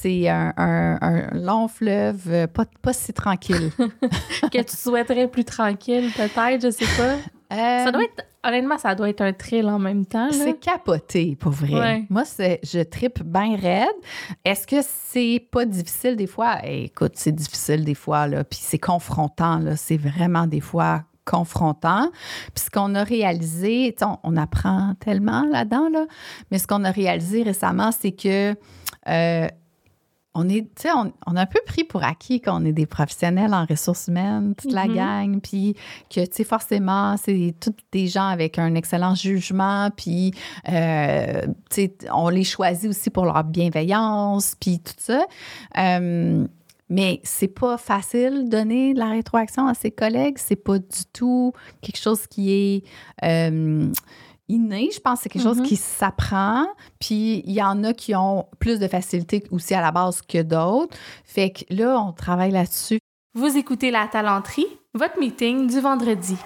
c'est un, un- un long fleuve, euh, pas, pas si tranquille. que tu souhaiterais plus tranquille, peut-être, je sais pas. Ça Euh, doit être, honnêtement, ça doit être un thrill en même temps. C'est capoté, pour vrai. Ouais. Moi, c'est, je tripe bien raide. Est-ce que c'est pas difficile des fois? Eh, écoute, c'est difficile des fois, là. Puis c'est confrontant, là. C'est vraiment des fois confrontant. Puis ce qu'on a réalisé, on apprend tellement là-dedans, là. Mais ce qu'on a réalisé récemment, c'est que euh, on est, tu sais, on, on a un peu pris pour acquis qu'on est des professionnels en ressources humaines, toute la Mhm. gang, puis que, tu sais, forcément, c'est tous des gens avec un excellent jugement, puis, euh, tu sais, on les choisit aussi pour leur bienveillance, puis tout ça. Euh, mais c'est pas facile de donner de la rétroaction à ses collègues. C'est pas du tout quelque chose qui est euh, inné. Je pense que c'est quelque chose Mhm. qui s'apprend. Puis il y en a qui ont plus de facilité aussi à la base que d'autres. Fait que là, on travaille là-dessus. Vous écoutez La Talenterie, votre meeting du vendredi.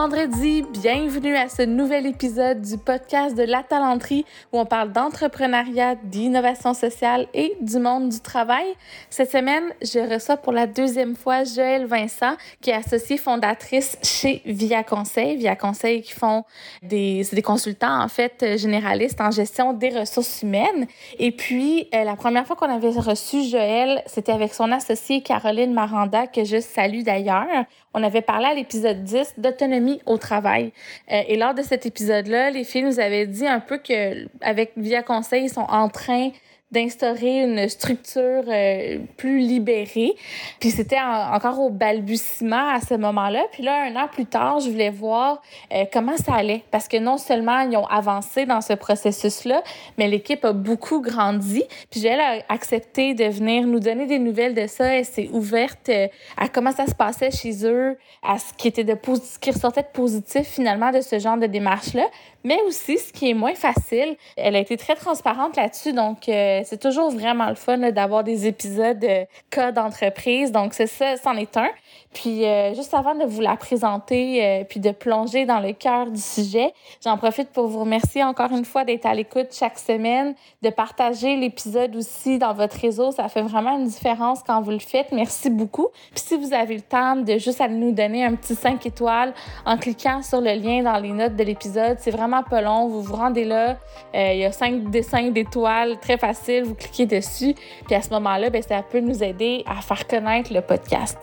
Vendredi, bienvenue à ce nouvel épisode du podcast de La Talenterie où on parle d'entrepreneuriat, d'innovation sociale et du monde du travail. Cette semaine, je reçois pour la deuxième fois Joëlle Vincent, qui est associée fondatrice chez Via Conseil. Via Conseil qui font des, des consultants en fait généralistes en gestion des ressources humaines. Et puis, euh, la première fois qu'on avait reçu Joël, c'était avec son associée Caroline Maranda, que je salue d'ailleurs. On avait parlé à l'épisode 10 d'autonomie au travail. Euh, et lors de cet épisode-là, les filles nous avaient dit un peu que avec Via Conseil, ils sont en train d'instaurer une structure euh, plus libérée. Puis c'était en- encore au balbutiement à ce moment-là. Puis là, un an plus tard, je voulais voir euh, comment ça allait. Parce que non seulement ils ont avancé dans ce processus-là, mais l'équipe a beaucoup grandi. Puis elle a accepté de venir nous donner des nouvelles de ça. Elle s'est ouverte euh, à comment ça se passait chez eux, à ce qui était de ce qui ressortait de positif finalement de ce genre de démarche-là. Mais aussi, ce qui est moins facile, elle a été très transparente là-dessus. Donc, euh, c'est toujours vraiment le fun d'avoir des épisodes de cas d'entreprise. Donc, c'est ça, c'en est un. Puis, euh, juste avant de vous la présenter, euh, puis de plonger dans le cœur du sujet, j'en profite pour vous remercier encore une fois d'être à l'écoute chaque semaine, de partager l'épisode aussi dans votre réseau. Ça fait vraiment une différence quand vous le faites. Merci beaucoup. Puis, si vous avez le temps de juste aller nous donner un petit 5 étoiles en cliquant sur le lien dans les notes de l'épisode, c'est vraiment pas long. Vous vous rendez là. Euh, il y a cinq dessins d'étoiles, très Vous cliquez dessus. Puis à ce moment-là, ben, ça peut nous aider à faire connaître le podcast.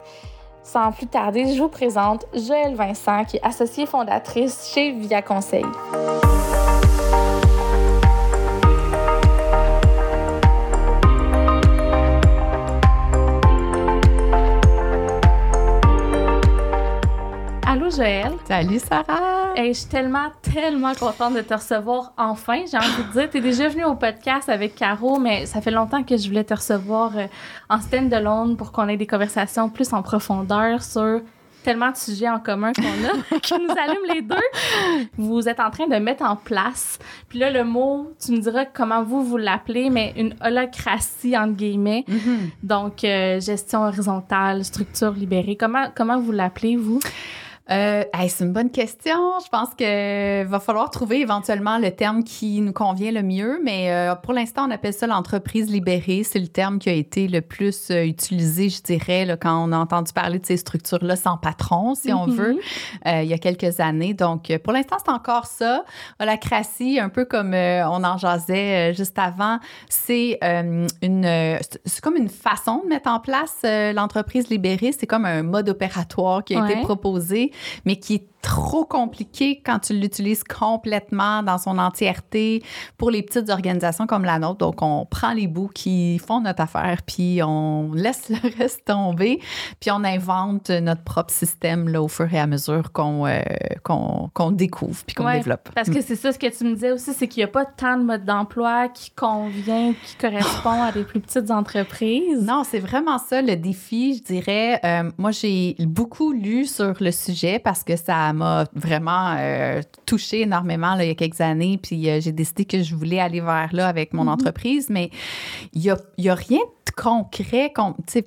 Sans plus tarder, je vous présente Joëlle Vincent, qui est associée fondatrice chez Via Conseil. Joëlle? Salut, Sarah! Hey, je suis tellement, tellement contente de te recevoir enfin. J'ai envie de dire, tu es déjà venue au podcast avec Caro, mais ça fait longtemps que je voulais te recevoir euh, en stand-alone pour qu'on ait des conversations plus en profondeur sur tellement de sujets en commun qu'on a qui nous allument les deux. Vous êtes en train de mettre en place. Puis là, le mot, tu me diras comment vous, vous l'appelez, mais une holacratie, entre guillemets. Mhm. Donc, euh, gestion horizontale, structure libérée. Comment, comment vous l'appelez, vous? Euh, hey, c'est une bonne question. Je pense que va falloir trouver éventuellement le terme qui nous convient le mieux, mais euh, pour l'instant, on appelle ça l'entreprise libérée. C'est le terme qui a été le plus euh, utilisé, je dirais, là, quand on a entendu parler de ces structures-là sans patron, si on Mhm. veut, euh, il y a quelques années. Donc, euh, pour l'instant, c'est encore ça. Holacratie, un peu comme on en jasait juste avant, c'est une, c'est- comme une façon de mettre en place l'entreprise libérée. C'est comme un mode opératoire qui a été proposé, mais qui trop compliqué quand tu l'utilises complètement dans son entièreté pour les petites organisations comme la nôtre. Donc, on prend les bouts qui font notre affaire, puis on laisse le reste tomber, puis on invente notre propre système là, au fur et à mesure qu'on euh, découvre puis qu'on Ouais, développe. Parce que c'est ça ce que tu me disais aussi, c'est qu'il n'y a pas tant de mode d'emploi qui convient, qui correspond à des plus petites entreprises. Non, c'est vraiment ça le défi, je dirais. Euh, moi, j'ai beaucoup lu sur le sujet parce que ça m'a vraiment euh, touché énormément là, il y a quelques années. Puis euh, j'ai décidé que je voulais aller vers là avec mon Mhm. entreprise, mais il n'y a, y a rien de concret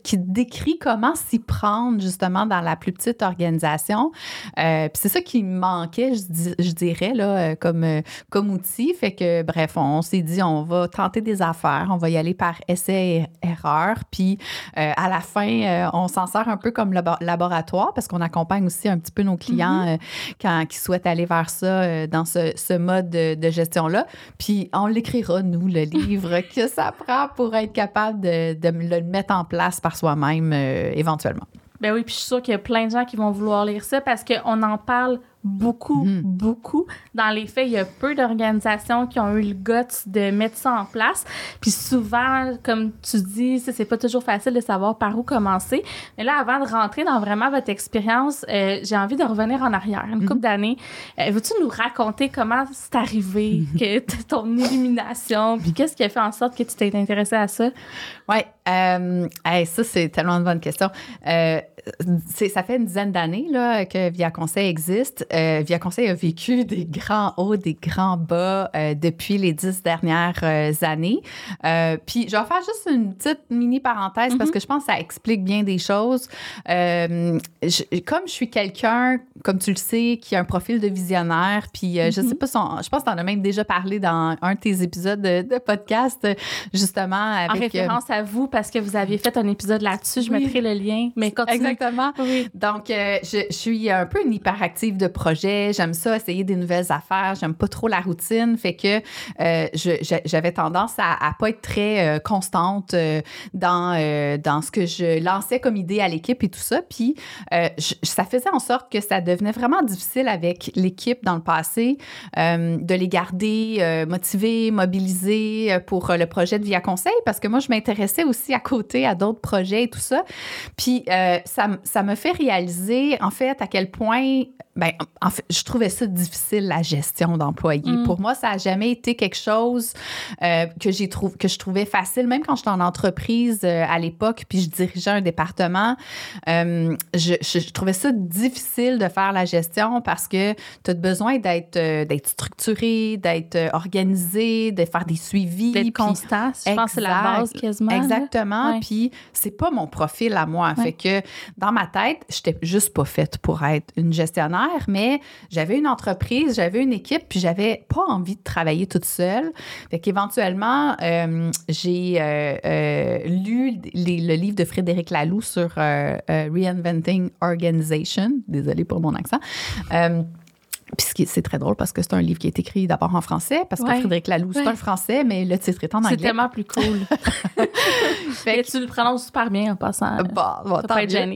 qui décrit comment s'y prendre justement dans la plus petite organisation. Euh, puis c'est ça qui manquait, je, dirais, là, comme, comme outil. Fait que, bref, on, s'est dit, on va tenter des affaires, on va y aller par essai et erreur. Puis à la fin, on s'en sert un peu comme laboratoire parce qu'on accompagne aussi un petit peu nos clients mm-hmm. quand, qui souhaitent aller vers ça dans ce, ce mode de, de gestion-là. Puis on l'écrira, nous, le livre que ça prend pour être capable de, de le mettre en place par soi-même euh, éventuellement. Ben oui, puis je suis sûre qu'il y a plein de gens qui vont vouloir lire ça parce qu'on en parle beaucoup, mhm. beaucoup. Dans les faits, il y a peu d'organisations qui ont eu le guts de mettre ça en place. Puis souvent, comme tu dis, c'est pas toujours facile de savoir par où commencer. Mais là, avant de rentrer dans vraiment votre expérience, euh, j'ai envie de revenir en arrière, une couple mhm. d'années. Euh, veux-tu nous raconter comment c'est arrivé, que ton illumination, puis qu'est-ce qui a fait en sorte que tu t'es intéressé à ça? Oui, euh, ça, c'est tellement une bonne question. Euh, ça fait une dizaine d'années que Via Conseil existe. Euh, Via Conseil a vécu des grands hauts, des grands bas euh, depuis les dix dernières euh, années. puis, je vais faire juste une petite mini parenthèse parce mhm. que je pense que ça explique bien des choses. comme je suis quelqu'un, comme tu le sais, qui a un profil de visionnaire, puis je mhm. sais pas, je pense que tu en as même déjà parlé dans un de tes épisodes de, podcast, justement. Avec, en référence à vous, parce que vous aviez fait un épisode là-dessus. Je mettrai le lien. Mais continue. Exactement. Donc, euh, je, suis un peu une hyperactive de projet. J'aime ça, essayer des nouvelles affaires. J'aime pas trop la routine. Fait que euh, j'avais tendance à, à pas être très euh, constante dans, dans ce que je lançais comme idée à l'équipe et tout ça. Puis, ça faisait en sorte que ça devenait vraiment difficile avec l'équipe dans le passé de les garder motivés, mobilisés pour le projet de Via Conseil parce que moi, je m'intéressais aussi à côté à d'autres projets et tout ça. Puis, ça ça, me fait réaliser, en fait, à quel point ben, en fait, je trouvais ça difficile, la gestion d'employés. Mm. Pour moi, ça n'a jamais été quelque chose euh, que, j'ai trouvé, que je trouvais facile, même quand j'étais en entreprise euh, à l'époque, puis je dirigeais un département. Euh, je, je, trouvais ça difficile de faire la gestion parce que tu as besoin d'être, d'être structuré, d'être organisé, de faire des suivis. D'être constant. Je pense que c'est la base quasiment. Exactement. Puis c'est pas mon profil à moi. Fait que dans ma tête, j'étais juste pas faite pour être une gestionnaire mais j'avais une entreprise, j'avais une équipe, puis j'avais pas envie de travailler toute seule. Fait qu'éventuellement, euh, j'ai euh, euh, lu le livre de Frédéric Laloux sur Reinventing Organization. Désolée pour mon accent. Puis c'est très drôle parce que c'est un livre qui est écrit d'abord en français, parce que Frédéric Laloux, c'est un français, mais le titre est en anglais. C'est tellement plus cool. fait que tu le prononces super bien en passant. Bon, bon pas être gêné.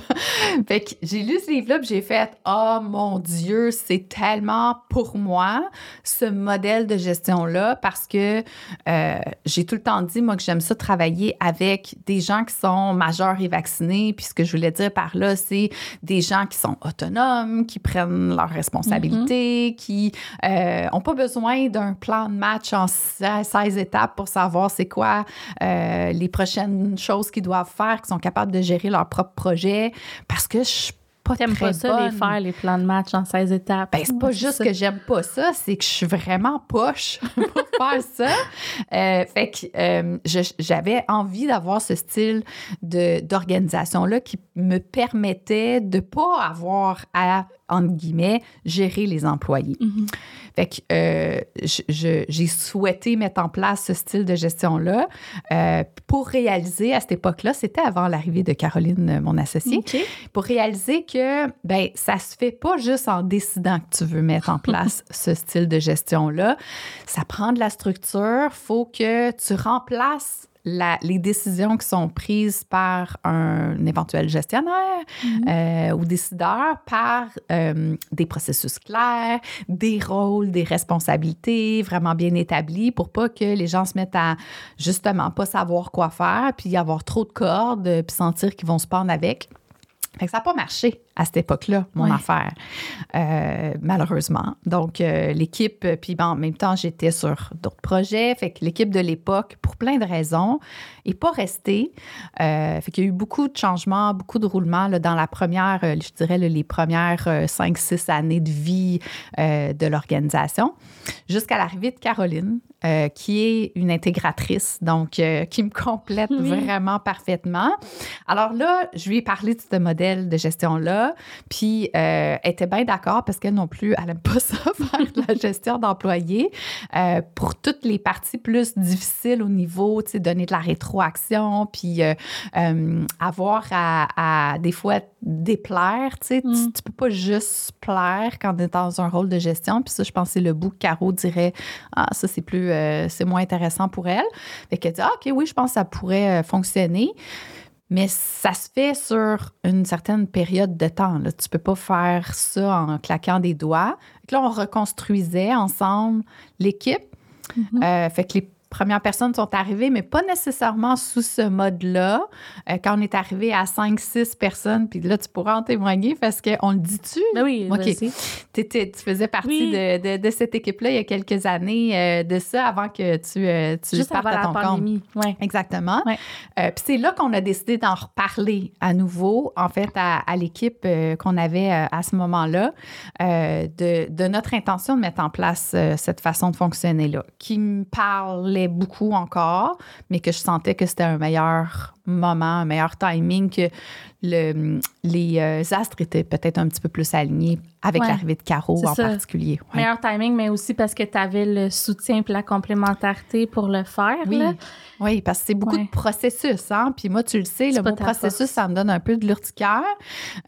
fait que j'ai lu ce livre-là, puis j'ai fait Oh mon Dieu, c'est tellement pour moi, ce modèle de gestion-là, parce que euh, j'ai tout le temps dit, moi, que j'aime ça travailler avec des gens qui sont majeurs et vaccinés. Puis ce que je voulais dire par là, c'est des gens qui sont autonomes, qui prennent leurs responsabilités responsabilités, qui n'ont euh, pas besoin d'un plan de match en 16 étapes pour savoir c'est quoi euh, les prochaines choses qu'ils doivent faire, qui sont capables de gérer leur propre projet. Parce que je pas T'aimes pas ça, les faire, les plans de match en 16 étapes? Ben, c'est pas juste que j'aime pas ça, c'est que je suis vraiment poche pour faire ça. Euh, fait que j'avais envie d'avoir ce style d'organisation-là qui me permettait de pas avoir à entre guillemets, gérer les employés. Mm-hmm. Fait que euh, j'ai souhaité mettre en place ce style de gestion-là euh, pour réaliser à cette époque-là, c'était avant l'arrivée de Caroline, mon associée, pour réaliser que ben ça se fait pas juste en décidant que tu veux mettre en place ce style de gestion-là. Ça prend de la structure, faut que tu remplaces les décisions qui sont prises par un éventuel gestionnaire mhm. euh, ou décideur par euh, des processus clairs, des rôles, des responsabilités vraiment bien établis pour pas que les gens se mettent à justement pas savoir quoi faire, puis avoir trop de cordes, puis sentir qu'ils vont se prendre avec. Fait que ça n'a pas marché à cette époque-là, mon affaire, euh, malheureusement. Donc, euh, l'équipe, puis bon, en même temps, j'étais sur d'autres projets. Fait que l'équipe de l'époque, pour plein de raisons, n'est pas restée. Euh, fait qu'il y a eu beaucoup de changements, beaucoup de roulements là, dans la première, je dirais, les premières cinq, six années de vie de l'organisation, jusqu'à l'arrivée de Caroline, qui est une intégratrice, donc qui me complète vraiment parfaitement. Alors là, je lui ai parlé de ce modèle de gestion-là, puis euh, elle était bien d'accord parce qu'elle non plus, elle n'aime pas ça, faire de la gestion d'employés. Euh, pour toutes les parties plus difficiles au niveau, tu sais, donner de la rétroaction, puis euh, avoir à, des fois déplaire, tu sais, mm. tu, peux pas juste plaire quand tu es dans un rôle de gestion. Puis ça, je pense c'est le bout que Caro dirait, ah, ça, c'est plus, c'est moins intéressant pour elle. Fait qu'elle dit, ah, OK, oui, je pense que ça pourrait fonctionner. Mais ça se fait sur une certaine période de temps. Là. Tu peux pas faire ça en claquant des doigts. là, on reconstruisait ensemble l'équipe. Mm-hmm. Euh, fait que les premières personnes sont arrivées, mais pas nécessairement sous ce mode-là. Euh, quand on est arrivé à 5-6 personnes, puis là, tu pourras en témoigner parce qu'on le dit-tu? Ben oui, OK. tu faisais partie de, de, cette équipe-là il y a quelques années euh, de ça, avant que tu, euh, tu Juste partes à ton pandémie. compte. Ouais. Exactement. puis c'est là qu'on a décidé d'en reparler à nouveau, en fait, à, à l'équipe qu'on avait à ce moment-là, de, de, notre intention de mettre en place cette façon de fonctionner-là, qui me beaucoup encore, mais que je sentais que c'était un meilleur moment, un meilleur timing, que le, les euh, astres étaient peut-être un petit peu plus alignés avec l'arrivée de Caro en particulier. Meilleur timing, mais aussi parce que tu avais le soutien et la complémentarité pour le faire. Oui, oui parce que c'est beaucoup de processus. Hein? Puis moi, tu le sais, le mot processus, ça me donne un peu de l'urticaire.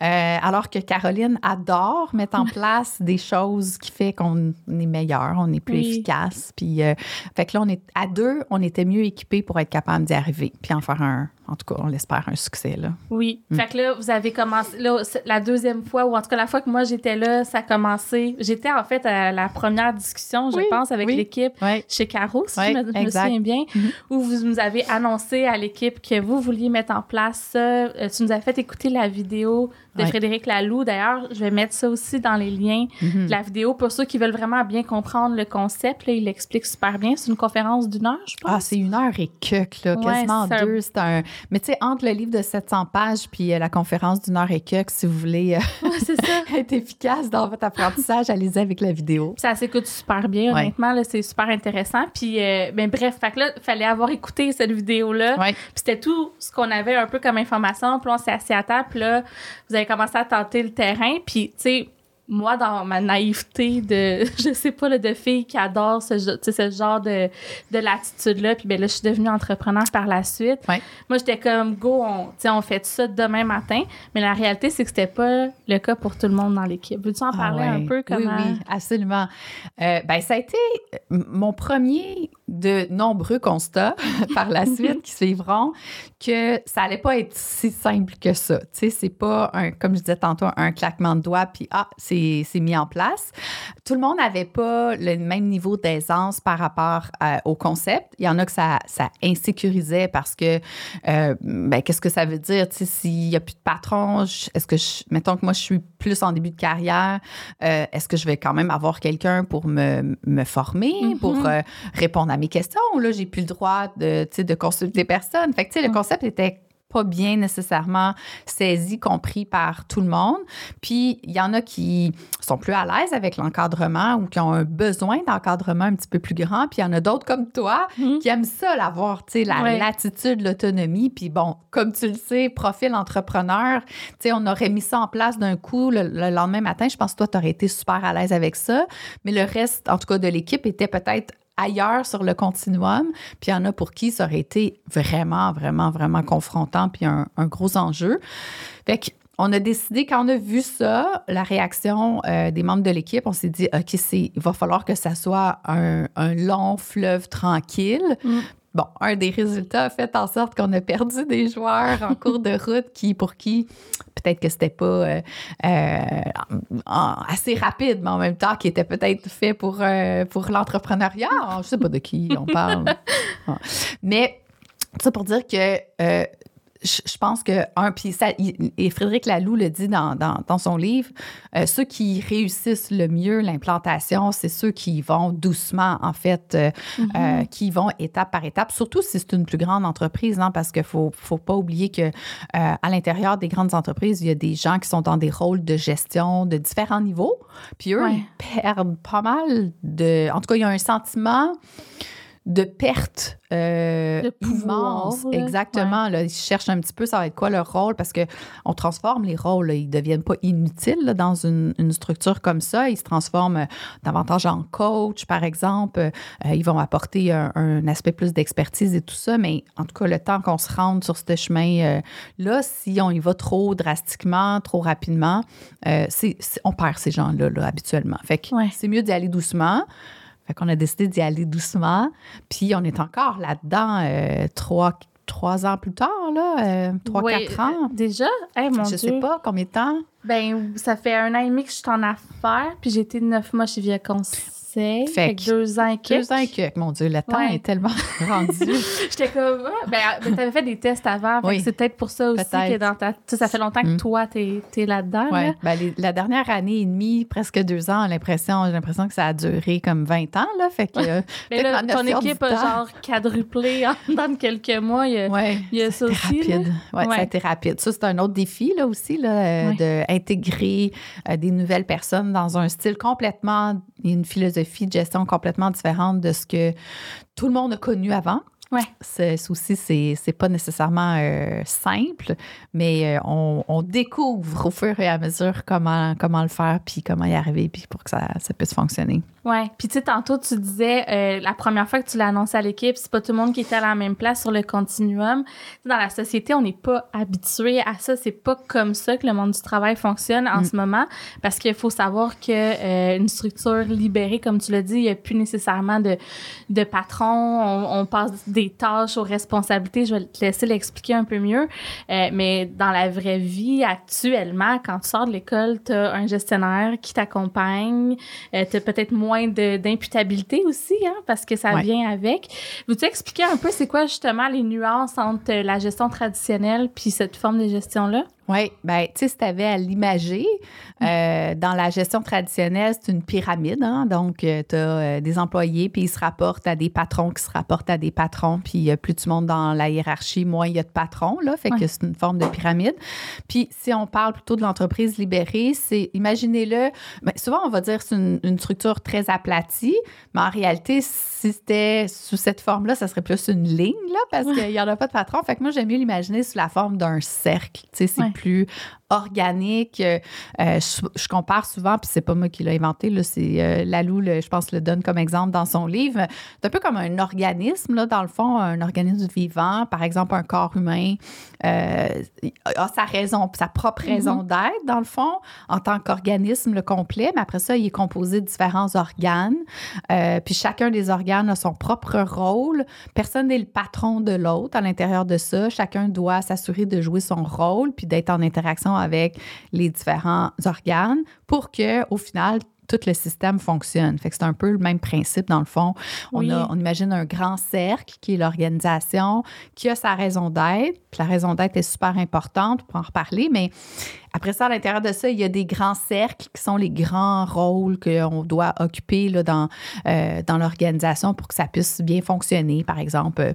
Euh, alors que Caroline adore mettre en place des choses qui fait qu'on est meilleur, on est plus efficace. Puis, euh, fait que là, on est à deux, on était mieux équipés pour être capable d'y arriver puis en faire un, en tout cas, on l'espère, un succès. Là. Oui. Mm. Fait que là, vous avez commencé, là, la deuxième fois, ou en tout cas la fois que moi j'étais là, ça a commencé. J'étais en fait à la première discussion, je pense, avec l'équipe chez Caro, si je me, souviens bien, mm-hmm. où vous nous avez annoncé à l'équipe que vous vouliez mettre en place ça. Euh, tu nous as fait écouter la vidéo de Frédéric Laloux. D'ailleurs, je vais mettre ça aussi dans les liens mm-hmm. de la vidéo pour ceux qui veulent vraiment bien comprendre le concept. Là, il l'explique super bien. C'est une conférence d'une heure, je pense. Ah, c'est une heure et quelques, là, quasiment deux. C'est un mais tu sais, entre le livre de 700 pages puis euh, la conférence d'une heure et quelques, si vous voulez euh, être efficace dans votre apprentissage, allez-y avec la vidéo. ça s'écoute super bien, honnêtement. C'est super intéressant. Puis, euh, ben, bref, fait que là, il fallait avoir écouté cette vidéo-là. Puis c'était tout ce qu'on avait un peu comme information. Puis on s'est assis à table. Puis là, vous avez commencé à tenter le terrain. Puis, tu sais, moi, dans ma naïveté de, je sais pas, de fille qui adore ce, ce genre de, de latitude-là, puis ben là, je suis devenue entrepreneur par la suite. Moi, j'étais comme, go, on, on fait ça demain matin. Mais la réalité, c'est que c'était pas le cas pour tout le monde dans l'équipe. Veux-tu en ah parler un peu? Comment... Oui, oui, absolument. Euh, ben, ça a été mon premier de nombreux constats par la suite qui suivront que ça allait pas être si simple que ça. Tu sais, c'est pas un, comme je disais tantôt, un claquement de doigts, puis ah, c'est mis en place. Tout le monde n'avait pas le même niveau d'aisance par rapport euh, au concept. Il y en a que ça, ça insécurisait parce que, euh, ben, qu'est-ce que ça veut dire? S'il n'y a plus de patron, est-ce que, je, mettons que moi, je suis plus en début de carrière, euh, est-ce que je vais quand même avoir quelqu'un pour me, me former, mm-hmm. pour répondre à mes questions? Ou là, j'ai plus le droit de, de consulter personne. Fait que, tu sais, le concept était pas bien nécessairement saisi, compris par tout le monde. Puis, il y en a qui sont plus à l'aise avec l'encadrement ou qui ont un besoin d'encadrement un petit peu plus grand. Puis, il y en a d'autres comme toi mhm. qui aiment ça, l'avoir, tu sais, la latitude, l'autonomie. Puis, bon, comme tu le sais, profil entrepreneur, tu sais, on aurait mis ça en place d'un coup le, le, lendemain matin. Je pense que toi, tu aurais été super à l'aise avec ça. Mais le reste, en tout cas, de l'équipe était peut-être ailleurs sur le continuum. Puis il y en a pour qui ça aurait été vraiment, vraiment, vraiment confrontant, puis un, gros enjeu. Fait on a décidé, quand on a vu ça, la réaction euh, des membres de l'équipe, on s'est dit, OK, il va falloir que ça soit un, long fleuve tranquille. Mm. Bon, un des résultats a fait en sorte qu'on a perdu des joueurs en cours de route qui, pour qui peut-être que c'était pas euh, euh, assez rapide, mais en même temps qui était peut-être fait pour, euh, pour l'entrepreneuriat. Je sais pas de qui on parle. Mais ça pour dire que je, pense que un puis ça et Frédéric Laloux le dit dans, dans, son livre euh, ceux qui réussissent le mieux l'implantation c'est ceux qui vont doucement en fait euh, mm-hmm. euh, qui vont étape par étape surtout si c'est une plus grande entreprise hein, parce qu'il faut faut pas oublier que à l'intérieur des grandes entreprises il y a des gens qui sont dans des rôles de gestion de différents niveaux puis eux ils perdent pas mal de en tout cas il y a un sentiment de perte euh, de pouvoir, Exactement. Là, ils cherchent un petit peu, ça va être quoi leur rôle, parce qu'on transforme les rôles. ils ne deviennent pas inutiles dans une, structure comme ça. Ils se transforment euh, davantage en coach, par exemple. Euh, ils vont apporter un, aspect plus d'expertise et tout ça. Mais en tout cas, le temps qu'on se rende sur ce chemin-là, si on y va trop drastiquement, trop rapidement, c'est, on perd ces gens-là là, habituellement. Fait que c'est mieux d'y aller doucement. Fait qu'on a décidé d'y aller doucement. Puis on est encore là-dedans euh, trois, trois ans plus tard, là, euh, trois, quatre ans. déjà? mon je sais pas combien de temps. Ben, ça fait un an et demi que je suis en affaires, puis j'ai été neuf mois chez Viacons fait, que deux ans et quelques. Deux ans et quelques. Mon Dieu, le temps est tellement rendu. J'étais comme, ah, ben, ben tu avais fait des tests avant. Oui. C'est peut-être pour ça aussi que dans ta. Ça fait longtemps que mm. toi, tu es, là-dedans. Oui. Ben, la dernière année et demie, presque deux ans, j'ai l'impression, j'ai l'impression que ça a duré comme 20 ans. Là, fait que, Mais là, ton équipe a genre quadruplé en, dans quelques mois. Il y a, il y a ça aussi. Rapide. Ouais, Ça a été rapide. Ça, c'est un autre défi là, aussi, là, euh, d'intégrer euh, des nouvelles personnes dans un style complètement, une philosophie de gestion complètement différente de ce que tout le monde a connu avant. Ouais. Ce souci, c'est, c'est pas nécessairement euh, simple, mais euh, on, on, découvre au fur et à mesure comment, comment le faire, puis comment y arriver, puis pour que ça, ça puisse fonctionner. Oui. Puis tu sais, tantôt, tu disais, euh, la première fois que tu l'as annoncé à l'équipe, c'est pas tout le monde qui était à la même place sur le continuum. Dans la société, on n'est pas habitué à ça. C'est pas comme ça que le monde du travail fonctionne en mm. ce moment. Parce qu'il faut savoir que euh, une structure libérée, comme tu l'as dit, il n'y a plus nécessairement de, de patron. On, on, passe des tâches aux responsabilités. Je vais te laisser l'expliquer un peu mieux. Euh, mais dans la vraie vie, actuellement, quand tu sors de l'école, tu as un gestionnaire qui t'accompagne. Euh, tu as peut-être moins moins d'imputabilité aussi, hein, parce que ça vient avec. Veux-tu expliquer un peu c'est quoi justement les nuances entre la gestion traditionnelle puis cette forme de gestion-là? Oui, bien, tu sais, si tu avais à l'imager, euh, dans la gestion traditionnelle, c'est une pyramide. Hein? Donc, euh, tu as euh, des employés, puis ils se rapportent à des patrons qui se rapportent à des patrons. Puis, plus tu montes dans la hiérarchie, moins il y a de patrons. Là, fait que c'est une forme de pyramide. Puis, si on parle plutôt de l'entreprise libérée, c'est, imaginez-le, ben, souvent, on va dire que c'est une, une, structure très aplatie, mais en réalité, si c'était sous cette forme-là, ça serait plus une ligne, là, parce qu'il n'y en a pas de patron. Fait que moi, j'aime mieux l'imaginer sous la forme d'un cercle. Tu sais, c'est plus organique. Euh, je, compare souvent, puis c'est pas moi qui l'ai inventé, là, c'est euh, Lalou, je pense, le donne comme exemple dans son livre. C'est un peu comme un organisme, là, dans le fond, un organisme vivant, par exemple un corps humain, euh, a sa raison, sa propre mm-hmm. raison d'être, dans le fond, en tant qu'organisme le complet, mais après ça, il est composé de différents organes, puis chacun des organes a son propre rôle. Personne n'est le patron de l'autre à l'intérieur de ça. Chacun doit s'assurer de jouer son rôle, puis d'être en interaction avec les différents organes pour que, au final, tout le système fonctionne. Fait que c'est un peu le même principe dans le fond. On, on imagine un grand cercle qui est l'organisation, qui a sa raison d'être. Puis la raison d'être est super importante, pour en reparler, mais après ça, à l'intérieur de ça, il y a des grands cercles qui sont les grands rôles qu'on doit occuper là, dans, euh, dans l'organisation pour que ça puisse bien fonctionner. Par exemple,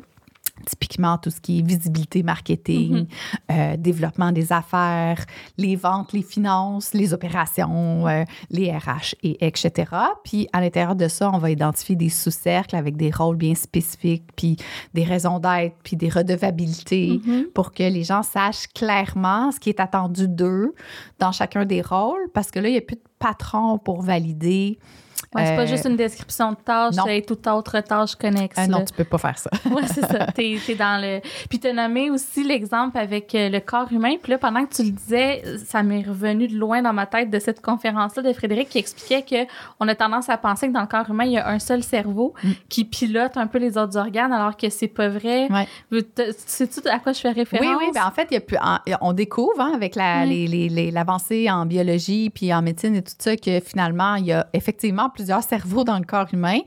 typiquement tout ce qui est visibilité marketing, mm-hmm. euh, développement des affaires, les ventes, les finances, les opérations, euh, les RH, et etc. Puis à l'intérieur de ça, on va identifier des sous-cercles avec des rôles bien spécifiques, puis des raisons d'être, puis des redevabilités mm-hmm. pour que les gens sachent clairement ce qui est attendu d'eux dans chacun des rôles, parce que là, il n'y a plus de patron pour valider c'est pas juste une description de tâche, c'est toute autre tâche connexe. Ah non, tu peux pas faire ça. oui, c'est ça. T'es es dans le. Puis tu as nommé aussi l'exemple avec euh, le corps humain. Puis là, pendant que tu le disais, ça m'est revenu de loin dans ma tête de cette conférence-là de Frédéric qui expliquait que on a tendance à penser que dans le corps humain, il y a un seul cerveau mm. qui pilote un peu les autres organes, alors que c'est pas vrai. Ouais. Sais-tu à quoi je fais référence? Oui, oui. Ben, en fait, il y a plus, on découvre hein, avec l'avancée la, les, les, en biologie puis en médecine et tout ça que finalement, il y a effectivement vraiment plusieurs cerveaux dans le corps humain.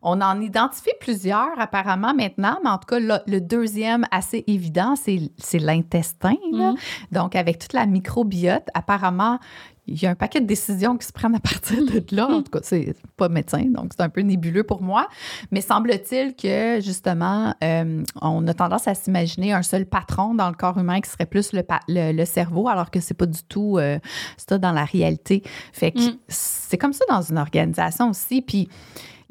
On en identifie plusieurs apparemment maintenant, mais en tout cas, le, le deuxième assez évident, c'est l'intestin. Mhm. Donc, avec toute la microbiote, apparemment, il y a un paquet de décisions qui se prennent à partir de là. En tout cas, c'est pas médecin, donc c'est un peu nébuleux pour moi. Mais semble-t-il que, justement, euh, on a tendance à s'imaginer un seul patron dans le corps humain qui serait plus le, le, le cerveau, alors que c'est pas du tout euh, ça dans la réalité. Fait que Mm. c'est comme ça dans une organisation aussi. Puis,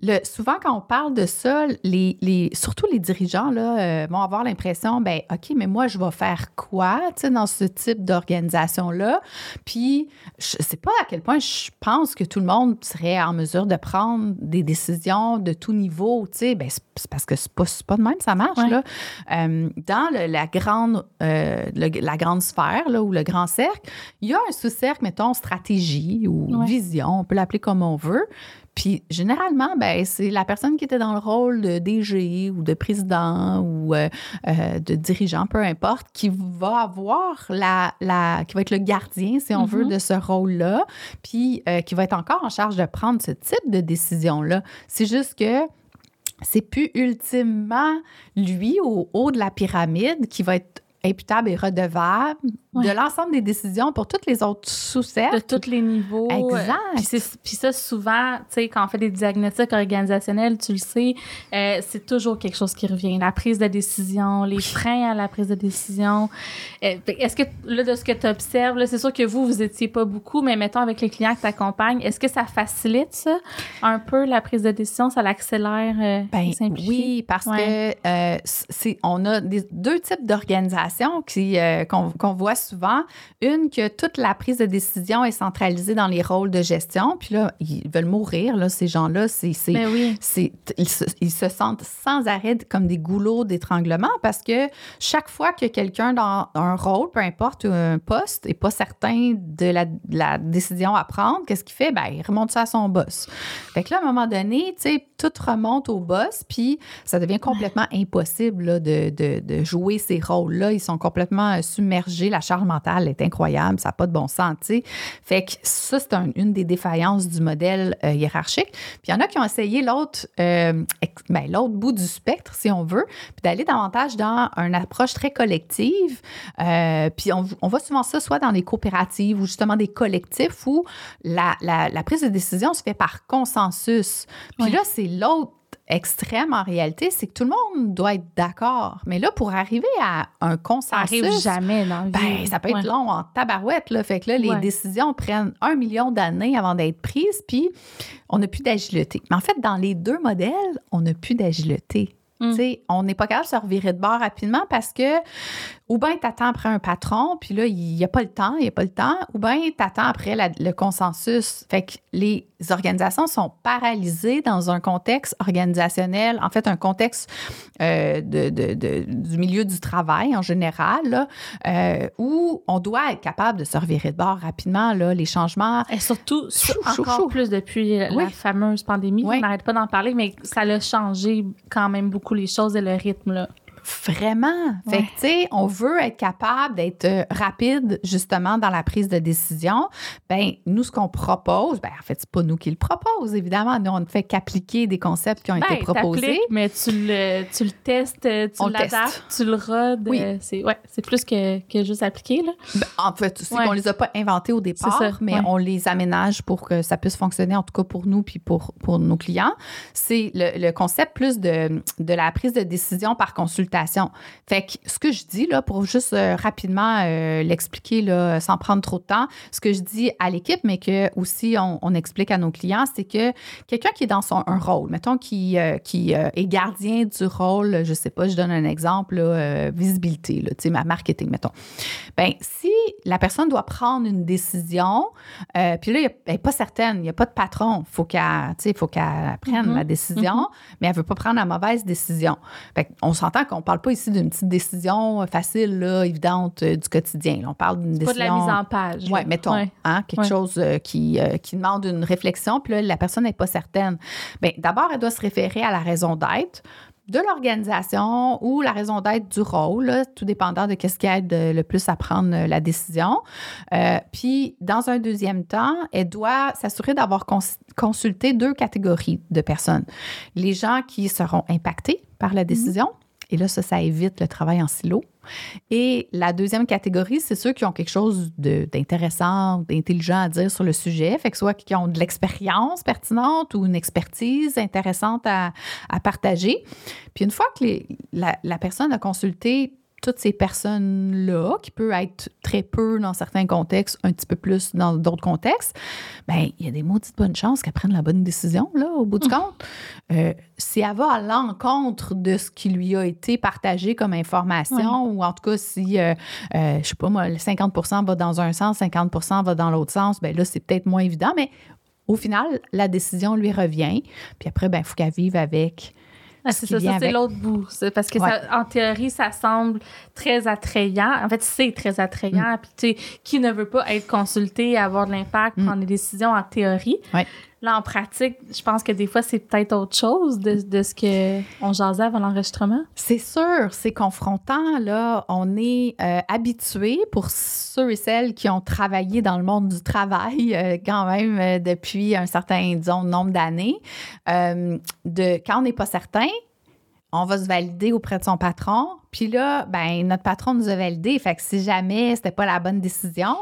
le, souvent, quand on parle de ça, les, les, surtout les dirigeants là, euh, vont avoir l'impression, ben OK, mais moi, je vais faire quoi dans ce type d'organisation-là? Puis, je sais pas à quel point je pense que tout le monde serait en mesure de prendre des décisions de tout niveau. Ben, c'est parce que c'est pas, c'est pas de même, ça marche. Ouais. Là. Euh, dans le- la, grande, euh, le- la grande sphère là, ou le grand cercle, il y a un sous-cercle, mettons, stratégie ou Ouais. vision, on peut l'appeler comme on veut. Puis généralement, ben, c'est la personne qui était dans le rôle de DG ou de président ou euh, euh, de dirigeant, peu importe, qui va avoir la, la qui va être le gardien, si on Mhm. veut, de ce rôle-là, puis euh, qui va être encore en charge de prendre ce type de décision-là. C'est juste que c'est plus ultimement lui au haut de la pyramide qui va être imputable et redevable Ouais. de l'ensemble des décisions pour toutes les autres de sous-cercles. tous les niveaux. Exact. Puis, ça, souvent, tu sais, quand on fait des diagnostics organisationnels, tu le sais, euh, c'est toujours quelque chose qui revient. La prise de décision, les freins à la prise de décision. Euh, est-ce que, là, de ce que tu observes, c'est sûr que vous, vous étiez pas beaucoup, mais mettons avec les clients que tu accompagnes, est-ce que ça facilite ça un peu, la prise de décision? Ça l'accélère euh, Ben, oui, parce Ouais. que on a des, deux types d'organisations qu'on, qu'on voit souvent. Une, que toute la prise de décision est centralisée dans les rôles de gestion. Puis là, ils veulent mourir, là, ces gens-là. C'est, c'est, Ben oui. ils, se, ils se sentent sans arrêt comme des goulots d'étranglement parce que chaque fois que quelqu'un dans un rôle, peu importe un poste, n'est pas certain de la, de la décision à prendre, qu'est-ce qu'il fait? Ben, il remonte ça à son boss. Fait que là, à un moment donné, tu sais, tout remonte au boss, puis ça devient complètement impossible là, de, de, de jouer ces rôles-là. Ils sont complètement submergés. La charge mentale est incroyable. Ça n'a pas de bon sens, tu sais. Fait que ça, c'est un- une des défaillances du modèle euh, hiérarchique. Puis il y en a qui ont essayé l'autre euh, ben, l'autre bout du spectre, si on veut, puis d'aller davantage dans une approche très collective. Euh, puis on, on voit souvent ça soit dans des coopératives ou justement des collectifs où la, la- la prise de décision se fait par consensus. Puis là, c'est l'autre extrême en réalité, c'est que tout le monde doit être d'accord. Mais là, pour arriver à un Ça consensus, arrive jamais dans ben, ça peut être Ouais. long en tabarouette. Là. Fait que là, les Ouais. décisions prennent un million d'années avant d'être prises, puis on n'a plus d'agilité. Mais en fait, dans les deux modèles, on n'a plus d'agilité. Mm. On n'est pas capable de se revirer de bord rapidement parce que ou bien tu attends après un patron, puis là, il n'y a pas le temps, il n'y a pas le temps, ou bien tu attends après la- le consensus. Fait que les organisations sont paralysées dans un contexte organisationnel, en fait, un contexte euh, de, de- de- du milieu du travail en général, là, euh, où on doit être capable de se revirer de bord rapidement. Là, les changements Et surtout, Chou, encore chou. plus depuis la fameuse pandémie. Oui. On n'arrête pas d'en parler, mais ça a changé quand même beaucoup les choses et le rythme. Là. Vraiment. Fait que, tu sais, on veut être capable d'être euh, rapide, justement, dans la prise de décision. Ben, nous, ce qu'on propose, ben, en fait, c'est pas nous qui le propose, évidemment. Nous, on ne fait qu'appliquer des concepts qui ont été Ben, proposés. mais tu le, tu le testes, euh, tu l'adaptes, tu le rodes. Oui. euh, c'est ouais, plus que, que juste appliquer. Là. Ben, en fait, c'est Ouais. qu'on les a pas inventés au départ, ça, mais on les aménage pour que ça puisse fonctionner, en tout cas pour nous puis pour, pour nos clients. C'est le, le concept plus de, de la prise de décision par consultation. Fait que ce que je dis, là, pour juste euh, rapidement euh, l'expliquer, là, sans prendre trop de temps, ce que je dis à l'équipe, mais que aussi on, on explique à nos clients, c'est que quelqu'un qui est dans son, un rôle, mettons, qui, euh, qui est gardien du rôle, je sais pas, je donne un exemple, là, visibilité, là, tu sais, ma marketing, mettons. Ben, si la personne doit prendre une décision, puis là, elle n'est pas certaine, il n'y a pas de patron, faut qu'elle, tu sais, faut qu'elle prenne Mhm, la décision, mais elle veut pas prendre la mauvaise décision. Fait on s'entend qu'on parle pas ici d'une petite décision facile, là, évidente euh, du quotidien. Là, on parle d'une Pas décision. de la mise en page. Oui, mettons, Ouais. hein, quelque Ouais. chose euh, qui, euh, qui demande une réflexion, puis là, la personne n'est pas certaine. Bien, d'abord, elle doit se référer à la raison d'être. de l'organisation ou la raison d'être du rôle, là, tout dépendant de qu'est-ce qui aide le plus à prendre euh, la décision. Euh, puis, dans un deuxième temps, elle doit s'assurer d'avoir consulté deux catégories de personnes. Les gens qui seront impactés par la décision, et là, ça, évite le travail en silo. Et la deuxième catégorie, c'est ceux qui ont quelque chose d'intéressant, d'intelligent à dire sur le sujet, fait que soit qui ont de l'expérience pertinente ou une expertise intéressante à, partager. Puis une fois que la, la personne a consulté toutes ces personnes-là, qui peut être très peu dans certains contextes, un petit peu plus dans d'autres contextes, bien, il y a des maudites bonnes chances qu'elle prenne la bonne décision, là, au bout du mmh. compte. Euh, si elle va à l'encontre de ce qui lui a été partagé comme information, ou en tout cas, si, euh, euh, je sais pas moi, 50% va dans un sens, 50% va dans l'autre sens, bien là, c'est peut-être moins évident, mais au final, la décision lui revient. Puis après, ben, il faut qu'elle vive avec ah, c'est ça, ça c'est l'autre bout. Parce que en théorie, ça semble très attrayant. En fait, c'est très attrayant. Mm. Puis, tu sais, qui ne veut pas être consulté, avoir de l'impact, mm. prendre des décisions en théorie? Là, en pratique, je pense que des fois, c'est peut-être autre chose de, de ce qu'on jasait avant l'enregistrement. C'est sûr, c'est confrontant. Là, on est euh, habitué, pour ceux et celles qui ont travaillé dans le monde du travail euh, quand même euh, depuis un certain, nombre d'années, de quand on n'est pas certain, on va se valider auprès de son patron. Puis là, ben notre patron nous a validé. Fait que si jamais c'était pas la bonne décision,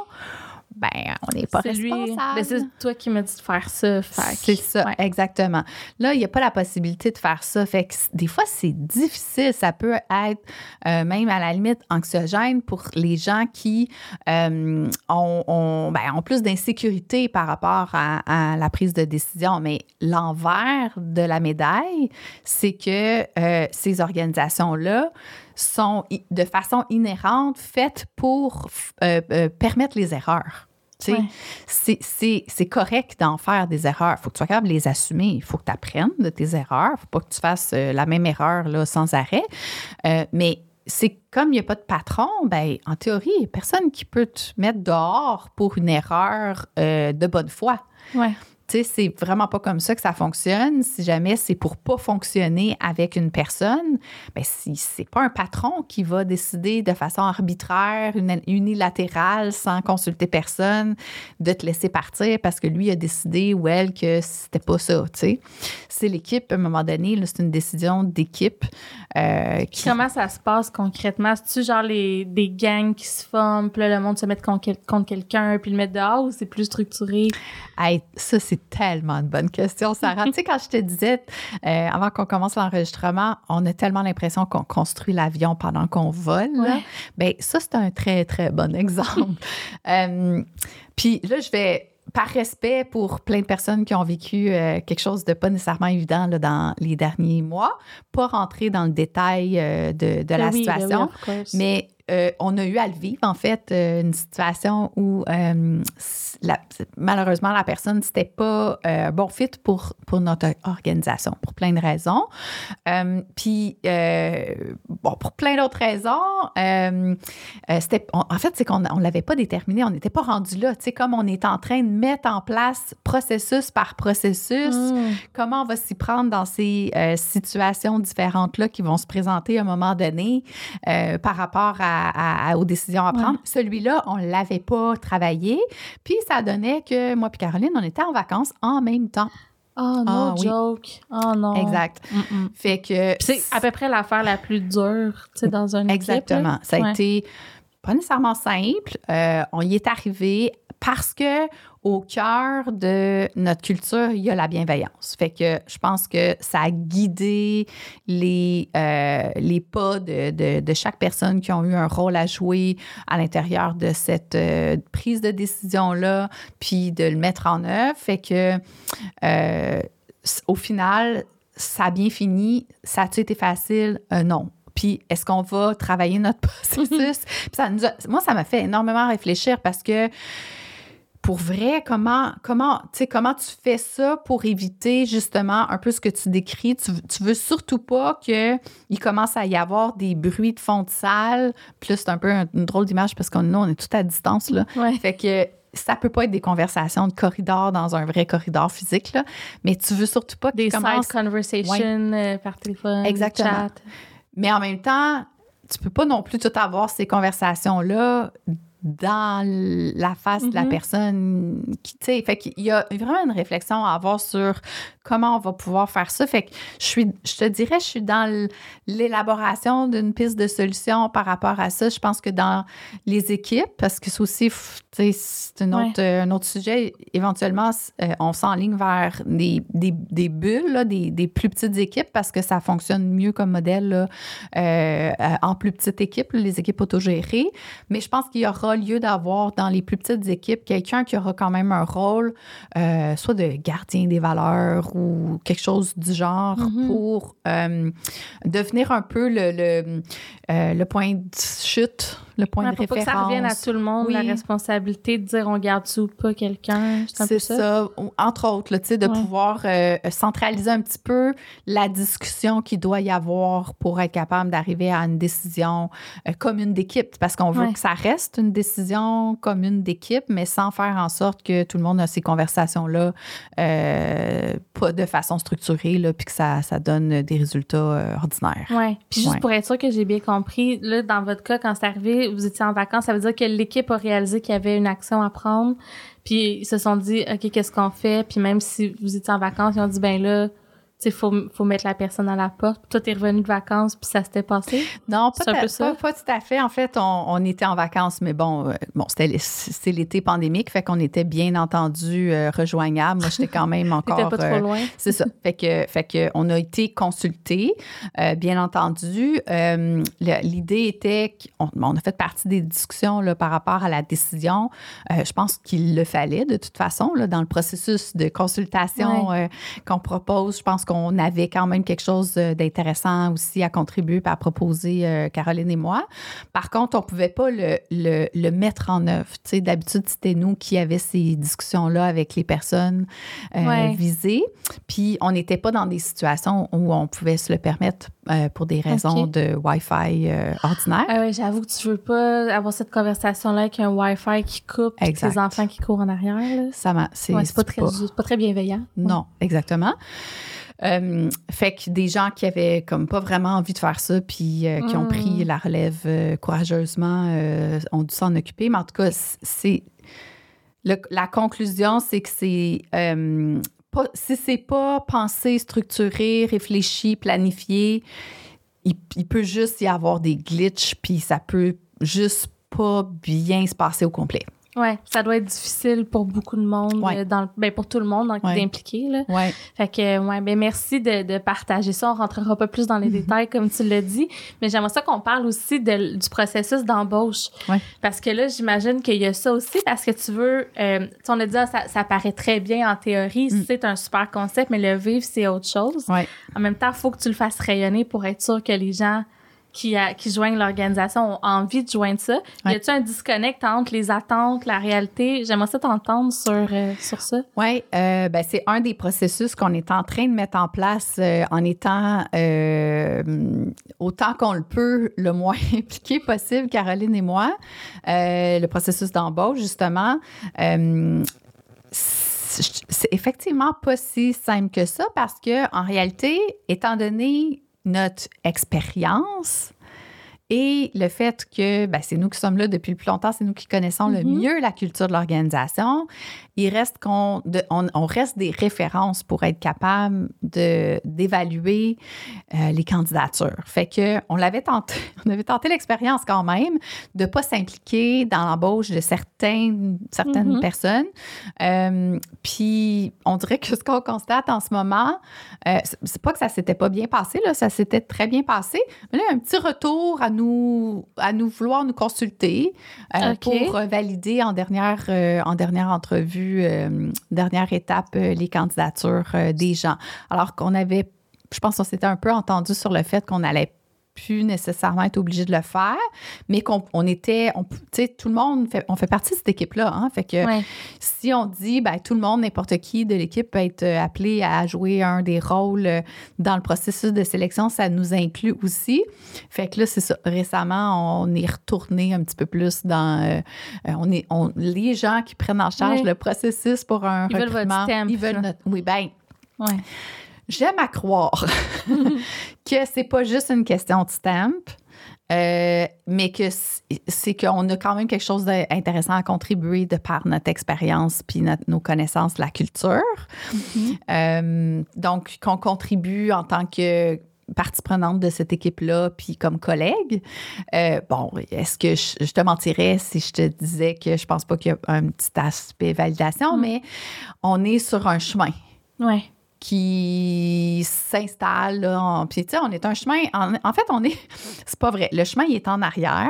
ben, on n'est pas responsable. Ben, c'est toi qui m'as dit de faire ça. C'est ça, exactement. Là, il n'y a pas la possibilité de faire ça. Fait que des fois, c'est difficile. Ça peut être euh, même à la limite anxiogène pour les gens qui euh, ont, ben, ont, plus d'insécurité par rapport à, la prise de décision. Mais l'envers de la médaille, c'est que euh, ces organisations-là sont de façon inhérente faites pour euh, euh, permettre les erreurs. C'est correct d'en faire des erreurs. Il faut que tu sois capable de les assumer. Il faut que tu apprennes de tes erreurs. Il ne faut pas que tu fasses euh, la même erreur là, sans arrêt. mais c'est comme il n'y a pas de patron, ben, en théorie, il n'y a personne qui peut te mettre dehors pour une erreur de bonne foi. Ouais c'est vraiment pas comme ça que ça fonctionne. Si jamais c'est pour pas fonctionner avec une personne, ben si c'est pas un patron qui va décider de façon arbitraire, unilatérale, sans consulter personne, de te laisser partir parce que lui a décidé ou elle que c'était pas ça, tu sais. C'est l'équipe, à un moment donné, c'est une décision d'équipe. Euh, Comment ça se passe concrètement? C'est-tu genre les, des gangs qui se forment, puis là, le monde se met contre, contre quelqu'un, puis le met dehors, ou c'est plus structuré? ça, c'est tellement une bonne question, Sarah. tu sais, quand je te disais, euh, avant qu'on commence l'enregistrement, on a tellement l'impression qu'on construit l'avion pendant qu'on vole. Bien, ça, c'est un très, très bon exemple. Euh, puis là, je vais par respect pour plein de personnes qui ont vécu euh, quelque chose de pas nécessairement évident là, dans les derniers mois, pas rentrer dans le détail de, de, la ben situation, ben mais euh, on a eu à le vivre, en fait, euh, une situation où euh, malheureusement, la personne, c'était pas bon fit pour, pour notre organisation, pour plein de raisons. puis, bon, pour plein d'autres raisons, c'était, en fait, c'est qu'on ne l'avait pas déterminé, on n'était pas rendu là. Tu sais, comme on est en train de mettre en place processus par processus, mm. comment on va s'y prendre dans ces situations différentes-là qui vont se présenter à un moment donné par rapport à aux décisions à prendre. Celui-là, on ne l'avait pas travaillé. Puis ça donnait que moi et Caroline, on était en vacances en même temps. Oh, no ah joke. Oh non. Exact. Fait que. C'est à peu près l'affaire la plus dure, tu sais, dans un Exactement. ça a été pas nécessairement simple. Euh, on y est arrivé parce que au cœur de notre culture, il y a la bienveillance. Fait que je pense que ça a guidé les, euh, les pas de, de, chaque personne qui ont eu un rôle à jouer à l'intérieur de cette euh, prise de décision-là, puis de le mettre en œuvre. Fait que euh, au final, ça a bien fini. Ça a-tu été facile? non. Puis est-ce qu'on va travailler notre processus? ça moi, ça m'a fait énormément réfléchir parce que pour vrai, comment, comment, comment tu fais ça pour éviter justement un peu ce que tu décris? Tu, tu veux surtout pas qu'il commence à y avoir des bruits de fond de salle. Là, c'est un peu une drôle d'image parce que nous, on est tout à distance. Là. Fait que ça peut pas être des conversations de corridor dans un vrai corridor physique, là, mais tu veux surtout pas que Des commences- side conversations euh, par téléphone, Exactement. chat. Mais en même temps, tu peux pas non plus tout avoir ces conversations-là dans la face de la Mhm. personne qui, tu sais, fait qu'il y a vraiment une réflexion à avoir sur comment on va pouvoir faire ça. Fait que je suis, je te dirais, je suis dans l'élaboration d'une piste de solution par rapport à ça. Je pense que dans les équipes, parce que c'est aussi, c'est un autre, euh, un autre sujet, éventuellement, euh, on s'enligne vers des, des, des bulles, là, des, des plus petites équipes parce que ça fonctionne mieux comme modèle là, euh, en plus petite équipe, les équipes autogérées. Mais je pense qu'il y aura lieu d'avoir dans les plus petites équipes quelqu'un qui aura quand même un rôle, euh, soit de gardien des valeurs ou quelque chose du genre Mhm. pour euh, devenir un peu le, le, euh, le point de chute, le point Ouais, de pour pas référence. que ça revienne à tout le monde, la Oui. responsabilité de dire on garde ou pas quelqu'un. C'est ça. Entre autres, là, de Ouais. pouvoir euh, centraliser un petit peu la discussion qu'il doit y avoir pour être capable d'arriver à une décision euh, commune d'équipe. Parce qu'on veut Ouais. que ça reste une décision commune d'équipe, mais sans faire en sorte que tout le monde a ces conversations-là pas de façon structurée, là, puis que ça, ça donne des résultats ordinaires. Ouais. Puis juste pour être sûr que j'ai bien compris, là, dans votre cas, quand c'est arrivé, vous étiez en vacances, ça veut dire que l'équipe a réalisé qu'il y avait une action à prendre. Puis ils se sont dit, OK, qu'est-ce qu'on fait? Puis même si vous étiez en vacances, ils ont dit, ben là, sais, faut, faut mettre la personne à la porte. Toi, t'es revenu de vacances, puis ça s'était passé? Non, pas, ta- pas, pas tout à fait. En fait, on, on était en vacances, mais bon, euh, bon c'était l'été pandémique, fait qu'on était bien entendu euh, rejoignable. Moi, j'étais quand même encore. pas trop euh, loin. c'est ça. Fait que, fait que on a été consultés, euh, bien entendu. L'idée était qu'on on a fait partie des discussions là, par rapport à la décision. Je pense qu'il le fallait de toute façon là, dans le processus de consultation qu'on propose. Je pense qu'on avait quand même quelque chose euh, d'intéressant aussi à contribuer et à proposer, euh, Caroline et moi. Par contre, on pouvait pas le, le- le mettre en œuvre. D'habitude, c'était nous qui avions ces discussions-là avec les personnes euh, Ouais. visées. Puis, on n'était pas dans des situations où on pouvait se le permettre euh, pour des raisons de Wi-Fi ordinaire. Ah ouais, j'avoue que tu veux pas avoir cette conversation-là avec un Wi-Fi qui coupe, Exact. tes enfants qui courent en arrière. Là. Ça m'a- c'est Ouais, c'est pas, très, c'est pas très bienveillant. Non, exactement. Euh, fait que des gens qui avaient comme pas vraiment envie de faire ça, puis euh, qui ont Mm. pris la relève euh, courageusement, ont dû s'en occuper. Mais en tout cas, c'est le- la conclusion, c'est que c'est pas, si c'est pas pensé, structuré, réfléchi, planifié, il, il peut juste y avoir des glitches, puis ça peut juste pas bien se passer au complet. Ouais, ça doit être difficile pour beaucoup de monde, Ouais. euh, dans, le- ben pour tout le monde Ouais. impliqué. Là. Ouais. Fait que, ouais, ben merci de, de partager ça. On rentrera pas plus dans les Mhm. détails comme tu l'as dit, mais j'aimerais ça qu'on parle aussi de- du processus d'embauche. Ouais. Parce que là, j'imagine qu'il y a ça aussi parce que tu veux, euh, on a dit, ah, ça, ça paraît très bien en théorie, Mm. c'est un super concept, mais le vivre, c'est autre chose. En même temps, il faut que tu le fasses rayonner pour être sûr que les gens qui, a- qui joignent l'organisation ont envie de joindre ça. Ouais. Y a-tu un disconnect entre les attentes, la réalité? J'aimerais ça t'entendre sur, euh, sur ça. Oui, euh, ben, c'est un des processus qu'on est en train de mettre en place euh, en étant autant qu'on le peut, le moins impliqué possible, Caroline et moi. Le processus d'embauche, justement. C'est c'est effectivement pas si simple que ça parce que en réalité, étant donné notre expérience et le fait que ben, c'est nous qui sommes là depuis le plus longtemps, c'est nous qui connaissons le Mhm. mieux la culture de l'organisation, il reste qu'on on, on reste des références pour être capable de d'évaluer euh, les candidatures. Fait que on l'avait tenté, on avait tenté l'expérience quand même de pas s'impliquer dans l'embauche de certaines certaines Mhm. personnes. Euh, puis on dirait que ce qu'on constate en ce moment, euh, c'est- pas que ça s'était pas bien passé là, ça s'était très bien passé. Mais là, un petit retour à nous à nous vouloir nous consulter euh, pour valider en dernière euh, en dernière entrevue, euh, dernière étape, les candidatures des gens. Alors qu'on avait, je pense qu'on s'était un peu entendu sur le fait qu'on allait plus nécessairement être obligé de le faire, mais qu'on on était, on, tu sais, tout le monde fait, on fait partie de cette équipe-là. Hein, fait que Ouais. si on dit, ben, tout le monde, n'importe qui de l'équipe peut être euh, appelé à jouer un des rôles euh, dans le processus de sélection, ça nous inclut aussi. Fait que là, c'est ça. Récemment, on est retourné un petit peu plus dans. euh, on est, on, les gens qui prennent en charge Ouais. le processus pour un Ils veulent votre recrutement. stamp, ils veulent notre. Oui, ben, Ouais. J'aime à croire que c'est pas juste une question de stamp, euh, mais que c'est qu'on a quand même quelque chose d'intéressant à contribuer de par notre expérience puis notre- nos connaissances de la culture. Euh, donc, qu'on contribue en tant que partie prenante de cette équipe-là, puis comme collègue. Euh, bon, est-ce que je, je te mentirais si je te disais que je pense pas qu'il y a un petit aspect validation, Mm. mais on est sur un chemin Ouais. Qui s'installe. là, en- Puis, tu sais, on est un chemin. En, en fait, on est. C'est pas vrai. Le chemin, il est en arrière.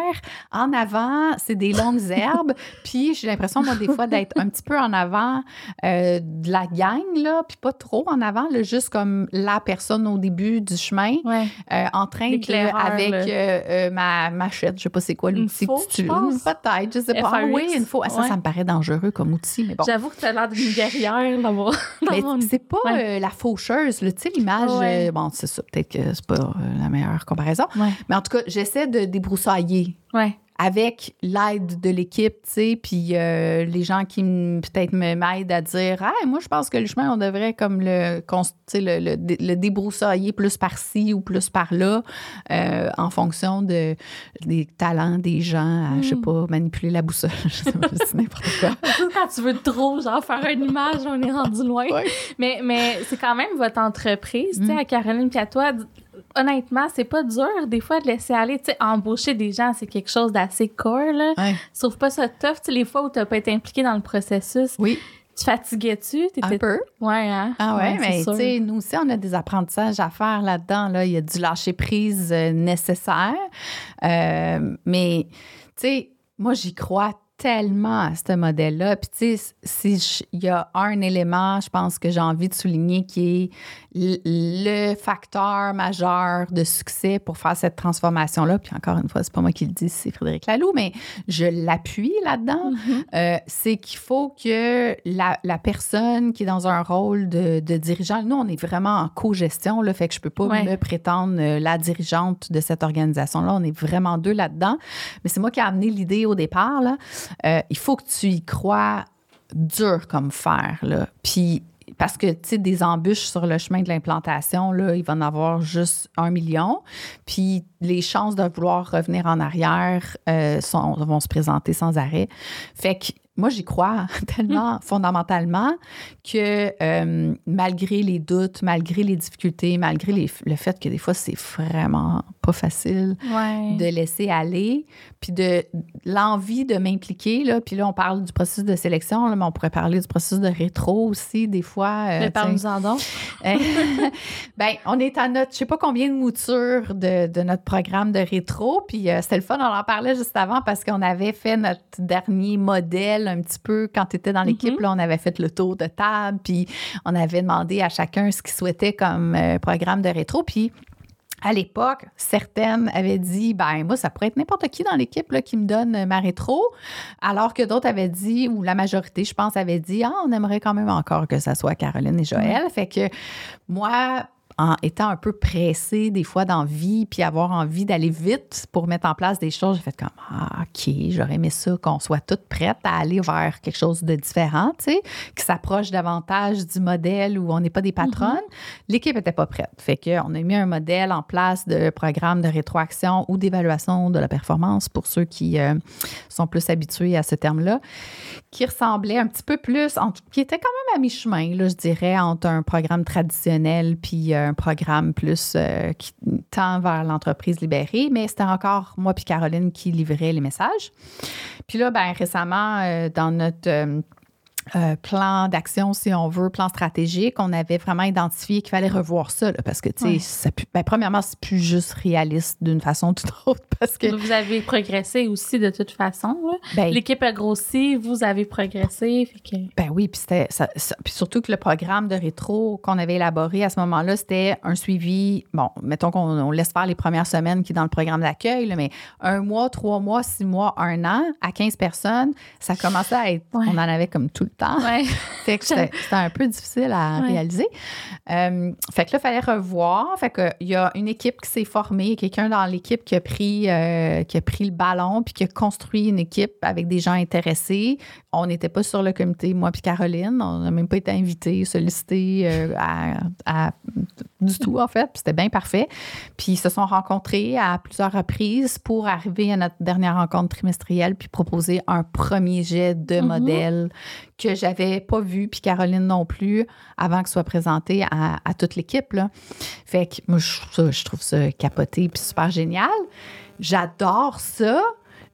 En avant, c'est des longues herbes. Puis, j'ai l'impression, moi, des fois, d'être un petit peu en avant euh, de la gang, là. Puis, pas trop en avant, là, juste comme la personne au début du chemin, Ouais. euh, en train de. Avec là. euh, ma machette, je sais pas c'est quoi l'outil que tu. Peut-être, je sais pas. Ah oui, une faux. Ah, Ça, Ouais. ça me paraît dangereux comme outil, mais bon. J'avoue que tu as l'air d'une guerrière d'avoir. Mais d'avoir une- c'est pas la faucheuse, tu sais, l'image. Ouais. euh, bon, c'est ça, peut-être que c'est pas euh, la meilleure comparaison. Ouais. Mais en tout cas, j'essaie de débroussailler Ouais. avec l'aide de l'équipe, tu sais, puis euh, les gens qui peut-être me m'aident à dire, ah, moi, je pense que le chemin, on devrait comme le, le, le, dé- le débroussailler plus par-ci ou plus par-là, euh, en fonction de, des talents des gens à, je sais Mm. pas, manipuler la boussole, c'est n'importe quoi. Quand tu veux trop, genre, faire une image, on est rendu loin. Ouais. Mais, mais c'est quand même votre entreprise, tu sais, Mm. à Caroline puis à toi. Honnêtement, c'est pas dur, des fois, de laisser aller. Tu sais, embaucher des gens, c'est quelque chose d'assez core, là. Ouais. Trouves pas ça tough, tu sais, les fois où t'as pas été impliqué dans le processus, Oui, tu fatiguais-tu? un peu. Ouais, hein? Ah ouais, mais tu sais, nous aussi, on a des apprentissages à faire là-dedans. Là. Il y a du lâcher-prise euh, nécessaire. Euh, mais, tu sais, moi, j'y crois tellement à ce modèle-là. Puis, tu sais, si je- il y a un élément, je pense que j'ai envie de souligner qui est le facteur majeur de succès pour faire cette transformation-là. Puis encore une fois, c'est pas moi qui le dis, c'est Frédéric Laloux, mais je l'appuie là-dedans. Mhm. Euh, c'est qu'il faut que la, la personne qui est dans un rôle de, de dirigeant, nous, on est vraiment en co-gestion, là, fait que je peux pas Ouais. me prétendre euh, la dirigeante de cette organisation-là. On est vraiment deux là-dedans. Mais c'est moi qui ai amené l'idée au départ. Là. Euh, il faut que tu y crois dur comme fer. Là. Puis parce que, tu sais, des embûches sur le chemin de l'implantation, là, il va en avoir juste un million. Puis les chances de vouloir revenir en arrière euh, sont, vont se présenter sans arrêt. Fait que moi, j'y crois tellement fondamentalement que euh, malgré les doutes, malgré les difficultés, malgré les- le fait que des fois, c'est vraiment pas facile Ouais. de laisser aller, puis de l'envie de m'impliquer. Là, puis là, on parle du processus de sélection, là, mais on pourrait parler du processus de rétro aussi, des fois. euh, parle-nous-en donc. euh, ben, on est à notre, je sais pas combien de moutures de, de notre programme de rétro. Puis euh, c'était le fun, on en parlait juste avant parce qu'on avait fait notre dernier modèle un petit peu quand tu étais dans l'équipe. Mhm. là, on avait fait le tour de table, puis on avait demandé à chacun ce qu'il souhaitait comme euh, programme de rétro. Puis à l'époque, certaines avaient dit ben moi, ça pourrait être n'importe qui dans l'équipe qui me donne euh, ma rétro, alors que d'autres avaient dit, ou la majorité, je pense, avait dit Ah, on aimerait quand même encore que ça soit Caroline et Joël. Fait que moi, en étant un peu pressée des fois d'envie, puis avoir envie d'aller vite pour mettre en place des choses, j'ai fait comme Ah, OK, j'aurais aimé ça qu'on soit toutes prêtes à aller vers quelque chose de différent, tu sais, qui s'approche davantage du modèle où on n'est pas des patronnes. L'équipe n'était pas prête. Fait qu'on a mis un modèle en place de programme de rétroaction ou d'évaluation de la performance pour ceux qui euh, sont plus habitués à ce terme-là, qui ressemblait un petit peu plus, en- qui était quand même à mi-chemin, là, je dirais, entre un programme traditionnel puis programme plus euh, qui tend vers l'entreprise libérée, mais c'était encore moi puis Caroline qui livrait les messages. Puis là, ben récemment, euh, dans notre... euh, plan d'action, si on veut, plan stratégique, on avait vraiment identifié qu'il fallait revoir ça, parce que, tu sais, ben, premièrement, c'est plus juste réaliste d'une façon ou d'une autre, parce que... Vous avez progressé aussi de toute façon. Ben, L'équipe a grossi, vous avez progressé. Ben oui, puis, c'était, puis surtout que le programme de rétro qu'on avait élaboré à ce moment-là, c'était un suivi, bon, mettons qu'on laisse faire les premières semaines qui est dans le programme d'accueil, mais un mois, trois mois, six mois, un an, à 15 personnes, ça commençait à être... On en avait comme tout temps. fait que c'était un peu difficile à réaliser. Euh, fait que là, il fallait revoir. Fait que il y a une équipe qui s'est formée, quelqu'un dans l'équipe qui a pris euh, qui a pris le ballon puis qui a construit une équipe avec des gens intéressés. On n'était pas sur le comité, moi puis Caroline. On n'a même pas été invités, sollicités euh, à, du tout, en fait. C'était bien parfait. Puis ils se sont rencontrés à plusieurs reprises pour arriver à notre dernière rencontre trimestrielle puis proposer un premier jet de mm-hmm. modèle que j'avais pas vu, puis Caroline non plus, avant que ce soit présenté à, toute l'équipe. Fait que moi, je, trouve ça capoté puis super génial. J'adore ça.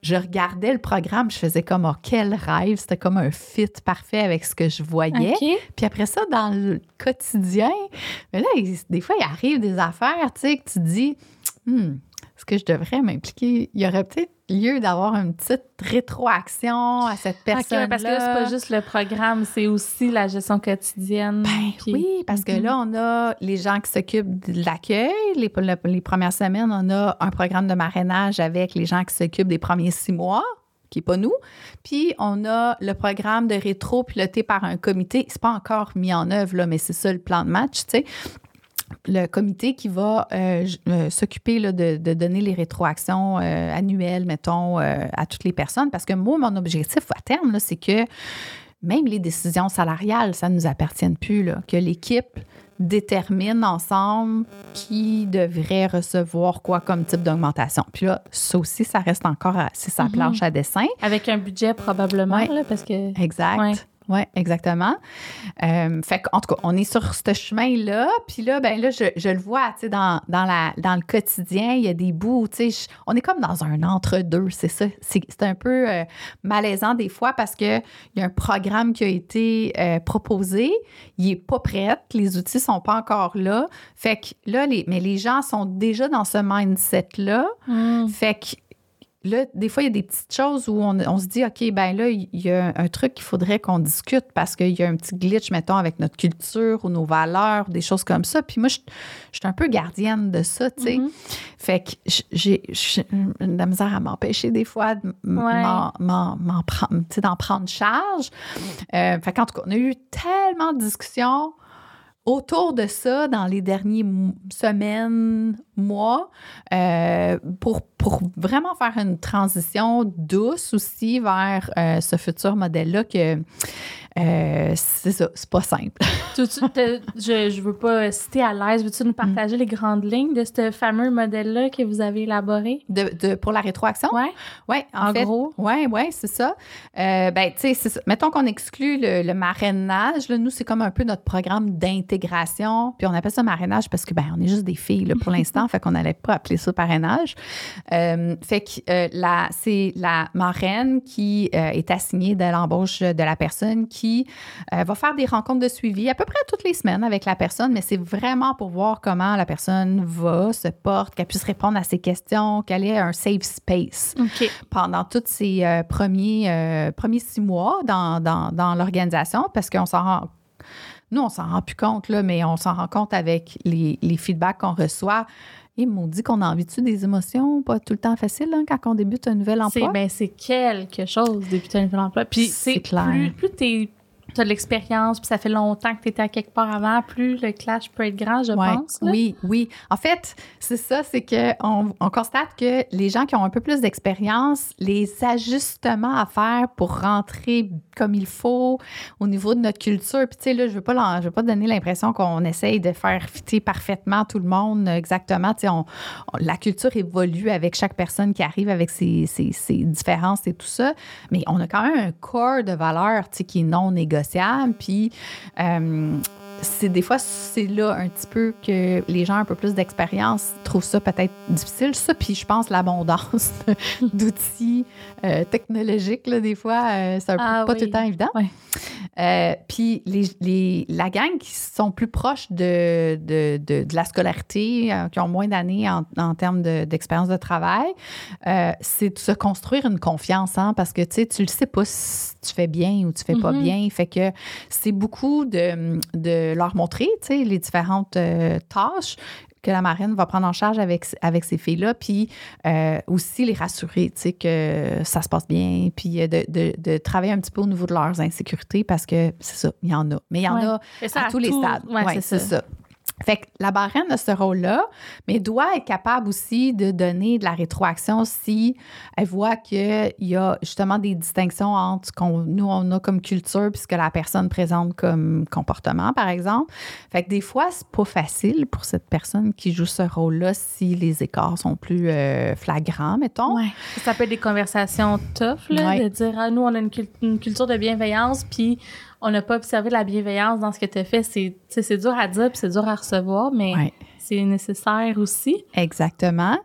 Je regardais le programme, je faisais comme, oh, quel rêve, c'était comme un fit parfait avec ce que je voyais. Puis après ça, dans le quotidien, mais là, des fois, il arrive des affaires, tu sais, que tu dis, hmm, est-ce que je devrais m'impliquer? Il y aurait peut-être lieu d'avoir une petite rétroaction à cette personne-là. parce que là, c'est pas juste le programme, c'est aussi la gestion quotidienne. Ben oui, parce que là, on a les gens qui s'occupent de l'accueil. Les, les, premières semaines, on a un programme de marrainage avec les gens qui s'occupent des premiers six mois qui n'est pas nous. Puis on a le programme de rétro piloté par un comité. C'est pas encore mis en œuvre, là, mais c'est ça le plan de match, tu sais le comité qui va euh, euh, s'occuper de, donner les rétroactions euh, annuelles, mettons, à toutes les personnes. Parce que moi, mon objectif à terme, c'est que même les décisions salariales, ça ne nous appartienne plus, là, que l'équipe détermine ensemble qui devrait recevoir quoi comme type d'augmentation. Puis là, ça aussi, ça reste encore, c'est sa mm-hmm. planche à dessin. Avec un budget probablement, parce que... Exact. Oui, exactement. Euh, fait en tout cas, on est sur ce chemin-là. Puis là, ben là, je, je le vois, tu sais, dans, dans, la, dans le quotidien, il y a des bouts, tu sais, on est comme dans un entre-deux, c'est ça. C'est un peu euh, malaisant des fois parce qu'il y a un programme qui a été euh, proposé, il n'est pas prêt, les outils sont pas encore là. Fait que là, les, mais les gens sont déjà dans ce mindset-là. Mmh. Fait que là, des fois, il y a des petites choses où on, se dit, OK, ben là, il y a un truc qu'il faudrait qu'on discute parce qu'il y a un petit glitch, mettons, avec notre culture ou nos valeurs, des choses comme ça. Puis moi, je, suis un peu gardienne de ça, tu sais. Mm-hmm. Fait que j'ai de la misère à m'empêcher des fois d'en prendre charge. Euh, fait qu'en tout cas, on a eu tellement de discussions autour de ça dans les dernières semaines, mois, euh, pour, vraiment faire une transition douce aussi vers euh, ce futur modèle-là que euh, c'est ça, c'est pas simple. je, je veux pas citer à l'aise. Veux-tu nous partager mm. les grandes lignes de ce fameux modèle-là que vous avez élaboré? De, de pour la rétroaction? Oui. Oui, en, gros. Oui, oui, c'est ça. Euh, ben, tu sais, mettons qu'on exclut le, le marrainage. Là, nous, c'est comme un peu notre programme d'intégration. Puis on appelle ça marrainage parce que, ben, on est juste des filles là, pour l'instant. fait qu'on n'allait pas appeler ça parrainage. Euh, fait que euh, c'est la marraine qui est assignée de l'embauche de la personne qui euh, va faire des rencontres de suivi à peu près toutes les semaines avec la personne, mais c'est vraiment pour voir comment la personne va, se porte, qu'elle puisse répondre à ses questions, qu'elle ait un safe space pendant tous ces euh, premiers, euh, premiers six mois dans, dans, l'organisation parce qu'on s'en rend nous, on s'en rend plus compte, là, mais on s'en rend compte avec les, les feedbacks qu'on reçoit. Ils m'ont dit qu'on a envie de des émotions, pas tout le temps facile hein, quand on débute un nouvel emploi? C'est, ben, c'est quelque chose, débuter un nouvel emploi. Puis c'est, clair. plus, plus tu es tu as de l'expérience, puis ça fait longtemps que tu étais à quelque part avant, plus le clash peut être grand, je pense. Oui, oui. En fait, c'est ça, c'est qu'on on constate que les gens qui ont un peu plus d'expérience, les ajustements à faire pour rentrer comme il faut au niveau de notre culture. Puis, tu sais, là, je ne veux, pas veux pas donner l'impression qu'on essaye de faire fitter parfaitement tout le monde exactement. Tu sais, on, la culture évolue avec chaque personne qui arrive avec ses, ses, ses différences et tout ça. Mais on a quand même un corps de valeurs, tu sais, qui est non négociable puis euh, c'est des fois, c'est là un petit peu que les gens un peu plus d'expérience trouvent ça peut-être difficile. Ça, puis je pense l'abondance d'outils euh, technologiques, là, des fois, euh, c'est ah pas tout le temps évident. Euh, puis les, les, la gang qui sont plus proches de, de, de, de la scolarité, qui ont moins d'années en, en, termes d'expérience de, travail, c'est de se construire une confiance, hein, parce que tu sais, tu le sais pas si tu fais bien ou tu fais pas Mhm. bien. Fait que c'est beaucoup de, de leur montrer, tu sais, les différentes euh, tâches que la marraine va prendre en charge avec, avec ces filles-là, puis euh, aussi les rassurer, tu sais, que ça se passe bien, puis euh, de, de, de travailler un petit peu au niveau de leurs insécurités, parce que c'est ça, il y en a. Mais il y en Ouais. a ça, à tous les stades. Ouais, Ouais, c'est c'est ça. ça. Fait que la marraine a ce rôle-là, mais doit être capable aussi de donner de la rétroaction si elle voit qu'il y a justement des distinctions entre ce qu'on nous, on a comme culture puis ce que la personne présente comme comportement, par exemple. Fait que des fois, c'est pas facile pour cette personne qui joue ce rôle-là si les écarts sont plus euh, flagrants, mettons. Ouais. Ça peut être des conversations tough, là, Ouais. de dire, ah, nous, on a une, une culture de bienveillance, puis on n'a pas observé la bienveillance dans ce que tu as fait. C'est, dur à dire, puis c'est dur à recevoir, mais Ouais. c'est nécessaire aussi. Exactement.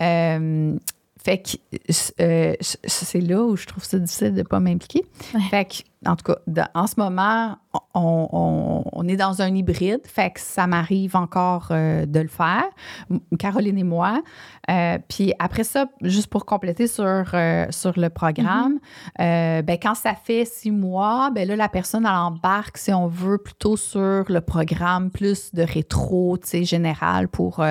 Euh, fait que euh, c'est là où je trouve ça difficile de ne pas m'impliquer. Ouais. Fait que, en tout cas, en ce moment, on, on- on est dans un hybride. Fait que ça m'arrive encore euh, de le faire, Caroline et moi. Euh, puis après ça, juste pour compléter sur, euh, sur le programme, euh, ben, quand ça fait six mois, ben là, la personne, elle embarque, si on veut, plutôt sur le programme plus de rétro, tu sais, général pour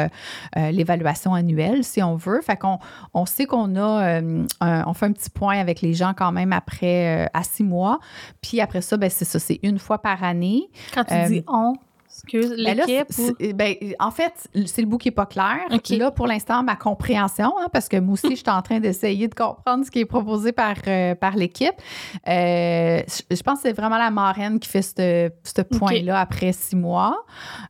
l'évaluation annuelle, si on veut. Fait qu'on on sait qu'on a, un- on fait un petit point avec les gens quand même après, à six mois. Puis après ça, ben, c'est ça, c'est une fois par année. Quand tu Euh, dis on, excuse, Ben l'équipe ben, en fait, c'est le bout qui n'est pas clair. OK. Là, pour l'instant, ma compréhension, hein, parce que moi aussi, je suis en train d'essayer de comprendre ce qui est proposé par, euh, par l'équipe. Euh, je pense que c'est vraiment la marraine qui fait ce ce point-là après six mois.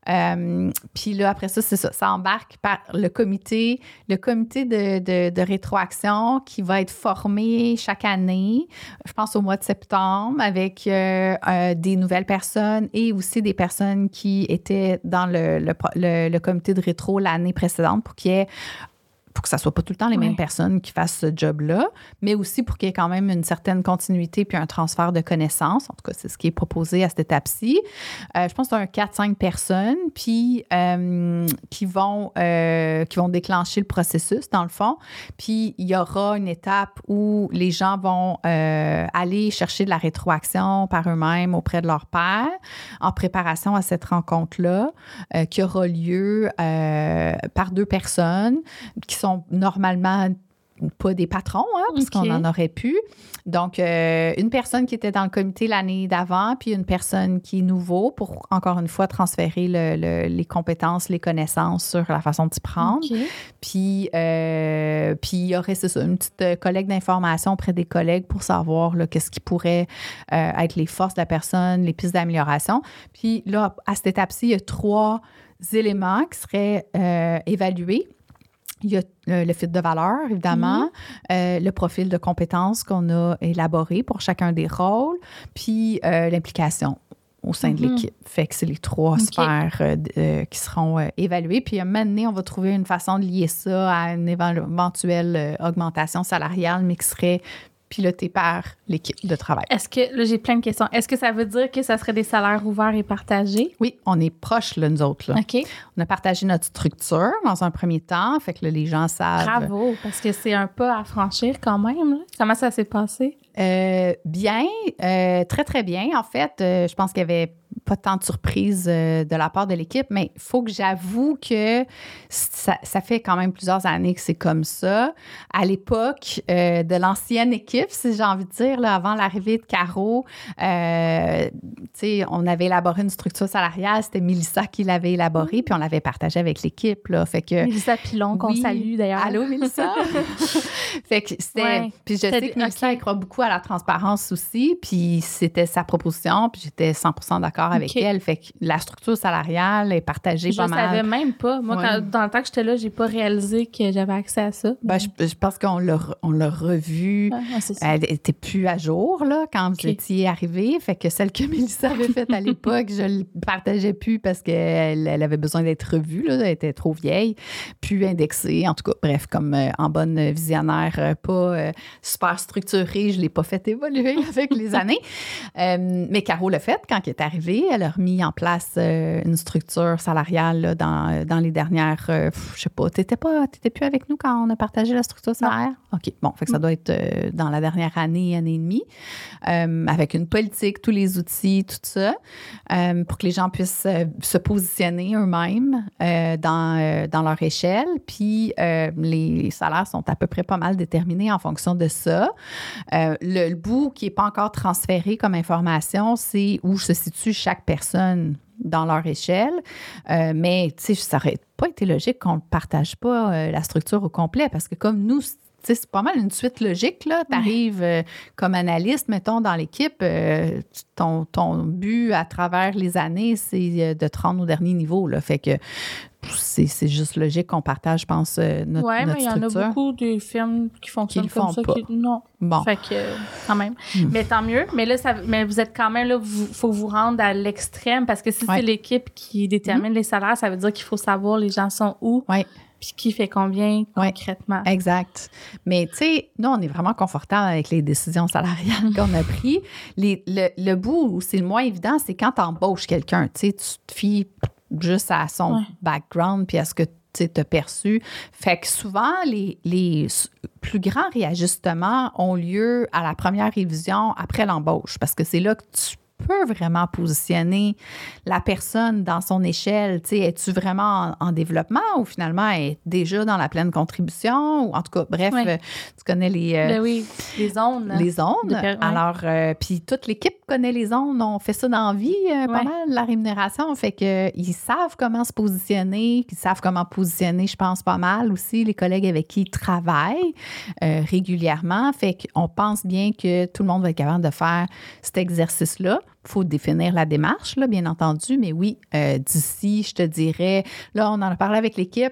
Euh, Puis là, après ça, c'est ça. Ça embarque par le comité, le comité de, de, de rétroaction qui va être formé chaque année, je pense au mois de septembre, avec des nouvelles personnes et aussi des personnes qui étaient dans le comité de rétro l'année précédente pour qu'il y ait pour que ça soit pas tout le temps les mêmes personnes qui fassent ce job-là, mais aussi pour qu'il y ait quand même une certaine continuité puis un transfert de connaissances. En tout cas, c'est ce qui est proposé à cette étape-ci. Euh, je pense que c'est un 4-5 personnes, puis euh, qui, vont, euh, qui vont déclencher le processus, dans le fond. Puis il y aura une étape où les gens vont aller chercher de la rétroaction par eux-mêmes auprès de leur père en préparation à cette rencontre-là qui aura lieu par deux personnes qui sont normalement pas des patrons, hein, parce qu'on en aurait pu. Donc, euh, une personne qui était dans le comité l'année d'avant, puis une personne qui est nouveau pour, encore une fois, transférer le- le- les compétences, les connaissances sur la façon de s'y prendre. Puis, euh, puis il y aurait, c'est ça, une petite euh, collecte d'informations auprès des collègues pour savoir qu'est-ce qui pourrait euh, être les forces de la personne, les pistes d'amélioration. Puis là, à cette étape-ci, il y a trois éléments qui seraient évalués. Il y a euh, le fit de valeur, évidemment, euh, le profil de compétences qu'on a élaboré pour chacun des rôles, puis euh, l'implication au sein de Mhm. l'équipe. Fait que c'est les trois sphères euh, qui seront évaluées. Puis à un moment donné, on va trouver une façon de lier ça à une éventuelle augmentation salariale, mais qui serait pilotée par l'équipe de travail. Est-ce que, là, j'ai plein de questions. Est-ce que ça veut dire que ça serait des salaires ouverts et partagés? Oui, on est proches, là, nous autres. Là. OK. On a partagé notre structure dans un premier temps. Fait que là, les gens savent. Bravo, parce que c'est un pas à franchir quand même. là. Comment ça s'est passé? Euh, bien, euh, très, très bien. En fait, euh, je pense qu'il y avait pas tant de surprises euh, de la part de l'équipe, mais il faut que j'avoue que ça, ça fait quand même plusieurs années que c'est comme ça. À l'époque euh, de l'ancienne équipe, si j'ai envie de dire, là, avant l'arrivée de Caro, euh, on avait élaboré une structure salariale. C'était Mélissa qui l'avait élaborée, puis on l'avait partagée avec l'équipe. Là, fait que Mélissa Pilon, qu'on oui. salue d'ailleurs. Allô, Mélissa? fait que c'était. Ouais. Puis je sais que Mélissa, elle croit beaucoup à la transparence aussi. Puis c'était sa proposition. Puis j'étais 100 d'accord avec elle. Fait que la structure salariale est partagée Je pas mal. savais même pas. Moi, Ouais. quand- dans le temps que j'étais là, j'ai pas réalisé que j'avais accès à ça. Ben, je, je pense qu'on l'a, on l'a revu. Ah. Elle était plus à jour là, quand Ok. vous étiez arrivé. Fait que celle que Mélissa avait faite à l'époque, je ne partageais plus parce qu'elle elle avait besoin d'être revue. Là. Elle était trop vieille, plus indexée. En tout cas, bref, comme euh, en bonne visionnaire, euh, pas euh, super structurée, je ne l'ai pas fait évoluer avec les années. Mais Caro l'a fait quand elle est arrivée. Elle a remis en place euh, une structure salariale là, dans, dans les dernières. euh, je sais pas, tu n'étais plus avec nous quand on a partagé la structure salariale? OK. Bon, fait que ça doit être euh, dans la dernière année, année et demie, euh, avec une politique, tous les outils, tout ça, euh, pour que les gens puissent euh, se positionner eux-mêmes euh, dans, euh, dans leur échelle. Puis euh, les salaires sont à peu près pas mal déterminés en fonction de ça. Euh, le, le bout qui n'est pas encore transféré comme information, c'est où se situe chaque personne dans leur échelle. Euh, mais, tu sais, ça aurait pas été logique qu'on ne partage pas euh, la structure au complet parce que comme nous, c'est pas mal une suite logique. Tu arrives comme analyste, mettons, dans l'équipe. euh, ton, ton but à travers les années, c'est euh, de te rendre au dernier niveau. Là. Fait que c'est juste logique qu'on partage, je pense, euh, notre, ouais, mais notre il y en a beaucoup des films qui fonctionnent comme font ça. pas. qui- non. Bon. Fait que, euh, quand même. Hmm. Mais tant mieux. Mais là, ça, mais vous êtes quand même là, il faut vous rendre à l'extrême parce que si Ouais. c'est l'équipe qui détermine les salaires, ça veut dire qu'il faut savoir les gens sont où, Ouais. Puis qui fait combien Ouais. concrètement? Exact. Mais tu sais, nous, on est vraiment confortable avec les décisions salariales qu'on a prises. Les- le, le bout où c'est le moins évident, c'est quand tu embauches quelqu'un. Tu sais, tu te fies juste à son Ouais. background puis à ce que tu as perçu. Fait que souvent, les, les plus grands réajustements ont lieu à la première révision après l'embauche parce que c'est là que tu peux vraiment positionner la personne dans son échelle? Tu sais, es-tu vraiment en, en développement ou finalement est déjà dans la pleine contribution? Ou en tout cas, bref, euh, tu connais les, euh, Ben oui, les zones. les zones. Per-. Alors, euh, puis toute l'équipe connaît les zones. On fait ça dans la vie, pas mal, la rémunération. Fait que ils savent comment se positionner. Ils savent comment positionner, je pense, pas mal aussi les collègues avec qui ils travaillent régulièrement. Fait qu'on pense bien que tout le monde va être capable de faire cet exercice-là. Il faut définir la démarche, là, bien entendu. Mais oui, euh, d'ici, je te dirais, là, on en a parlé avec l'équipe.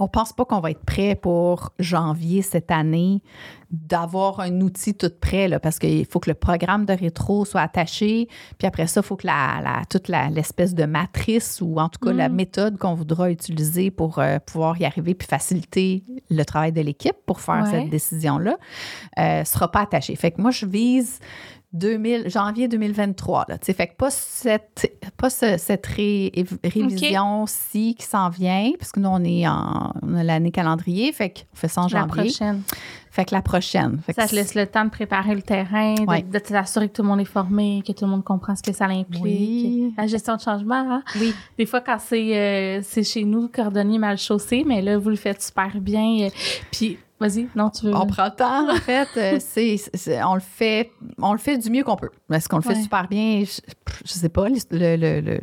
On pense pas qu'on va être prêt pour janvier cette année d'avoir un outil tout prêt, là, parce qu'il faut que le programme de rétro soit attaché. Puis après ça, il faut que la, la- toute l'espèce de matrice ou en tout cas la Mm. méthode qu'on voudra utiliser pour euh, pouvoir y arriver puis faciliter le travail de l'équipe pour faire Ouais. cette décision-là ne sera pas attaché. Fait que moi, je vise 2000, janvier 2023. Là, fait que pas cette, pas ce- cette ré- révision-ci qui s'en vient, parce que nous, on est en l'année calendrier, fait qu'on fait ça en La janvier. prochaine. Fait que la prochaine. Fait Ça te laisse le temps de préparer le terrain, de, Ouais. de t'assurer que tout le monde est formé, que tout le monde comprend ce que ça implique. Oui. La gestion de changement, hein? Oui. Des fois, quand c'est euh, c'est chez nous, cordonnier mal chaussé, mais là, vous le faites super bien. euh, Puis, vas-y, non, tu veux. On prend le temps, en fait. euh, c'est, on, le fait, on le fait du mieux qu'on peut. Est-ce qu'on le fait Ouais. super bien? Je, je sais pas. l'hist- le- le- le-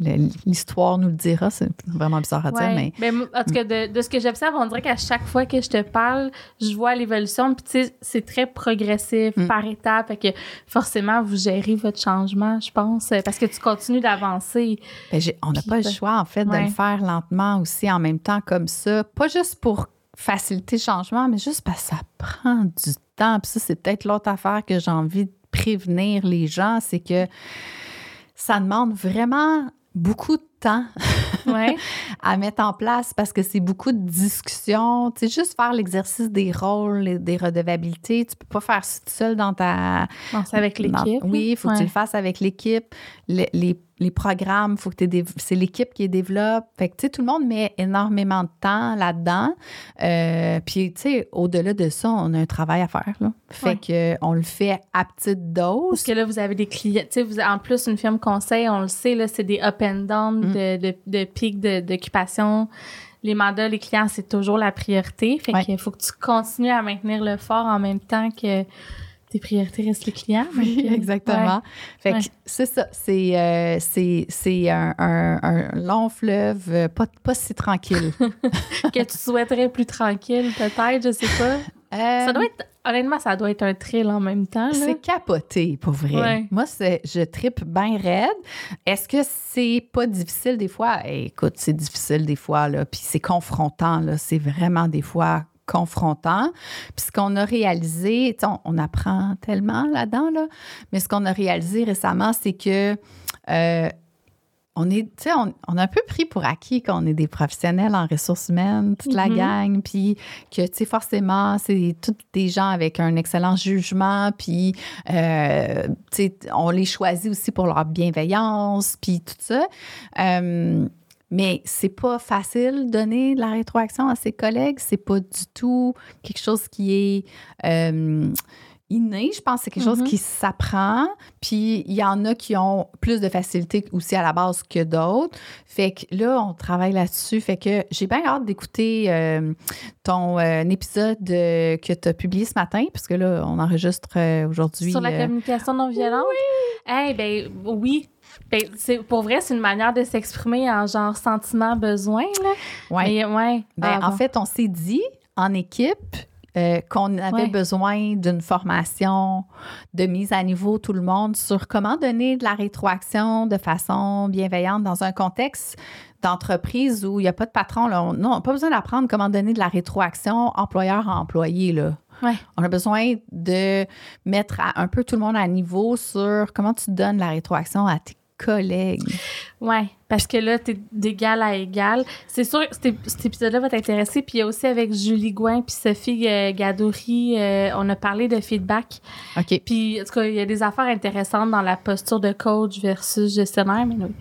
le- l'histoire nous le dira. C'est vraiment bizarre à dire, mais Ben, en tout cas, de, de ce que j'observe, on dirait qu'à chaque fois que je te parle, je vois l'évolution. Puis, tu sais, c'est très progressif, Mm. par étapes. Fait que forcément, vous gérez votre changement, je pense, euh, parce que tu continues d'avancer. Ben, on n'a pas le choix, en fait, de le faire lentement aussi, en même temps, comme ça. Pas juste pour faciliter le changement, mais juste parce que ça prend du temps. Puis ça, c'est peut-être l'autre affaire que j'ai envie de prévenir les gens, c'est que ça demande vraiment beaucoup de temps Ouais. à mettre en place parce que c'est beaucoup de discussions. Tu sais, juste faire l'exercice des rôles, et des redevabilités, tu peux pas faire ça tout seul dans ta... Non, c'est avec l'équipe. dans- Oui, il faut que tu le fasses avec l'équipe. Le- les, les programmes, faut que c'est l'équipe qui les développe. Fait que, tu sais, tout le monde met énormément de temps là-dedans. Euh, puis, tu sais, au-delà de ça, on a un travail à faire. Là. Fait Ouais. que on le fait à petite dose. Parce que là, vous avez des clients. Tu sais, en plus, une firme conseil, on le sait, là, c'est des up and down Mm. de, de, de pics de- d'occupation. Les mandats, les clients, c'est toujours la priorité. Fait Ouais. qu'il faut que tu continues à maintenir le fort en même temps que tes priorités restent les clients. Oui, euh, exactement. Fait que Ouais. c'est ça. C'est, euh, c'est, c'est un, un- un long fleuve, euh, pas, pas si tranquille. que tu souhaiterais plus tranquille, peut-être, je sais pas. Euh, Ça doit être honnêtement, ça doit être un thrill en même temps. là. C'est capoté, pour vrai. Ouais. Moi, c'est, je tripe bien raide. Est-ce que c'est pas difficile des fois? Eh, écoute, c'est difficile des fois, là. Puis c'est confrontant, là. C'est vraiment des fois confrontant. Puis ce qu'on a réalisé, on, on apprend tellement là-dedans, là. Mais ce qu'on a réalisé récemment, c'est que euh, on est, on, on a un peu pris pour acquis qu'on est des professionnels en ressources humaines, toute la Mhm. gang, puis que, tu sais, forcément, c'est tous des gens avec un excellent jugement, puis, euh, tu sais, on les choisit aussi pour leur bienveillance, puis tout ça. Euh, mais c'est pas facile de donner de la rétroaction à ses collègues. C'est pas du tout quelque chose qui est euh, inné. Je pense que c'est quelque chose Mhm. qui s'apprend. Puis il y en a qui ont plus de facilité aussi à la base que d'autres. Fait que là, on travaille là-dessus. Fait que j'ai bien hâte d'écouter euh, ton euh, épisode euh, que tu as publié ce matin, parce que là, on enregistre aujourd'hui. Sur la communication non violente? Eh ben oui. Ben, pour vrai, c'est une manière de s'exprimer en genre sentiment, besoin. Là. ouais. Mais ouais. Ben, Ah, En bon. fait, on s'est dit en équipe euh, qu'on avait Ouais. besoin d'une formation de mise à niveau tout le monde sur comment donner de la rétroaction de façon bienveillante dans un contexte d'entreprise où il n'y a pas de patron. Là. On- non, pas besoin d'apprendre comment donner de la rétroaction employeur à employé. Là. Ouais. On a besoin de mettre à- un peu tout le monde à niveau sur comment tu donnes la rétroaction à tes collègues. Ouais, parce que là, t'es d'égal à égal. C'est sûr, cet, cet épisode-là va t'intéresser. Puis il y a aussi avec Julie Gouin puis Sophie euh, Gadouri, euh, on a parlé de feedback. OK. Puis, en tout cas, il y a des affaires intéressantes dans la posture de coach versus gestionnaire, mais oui.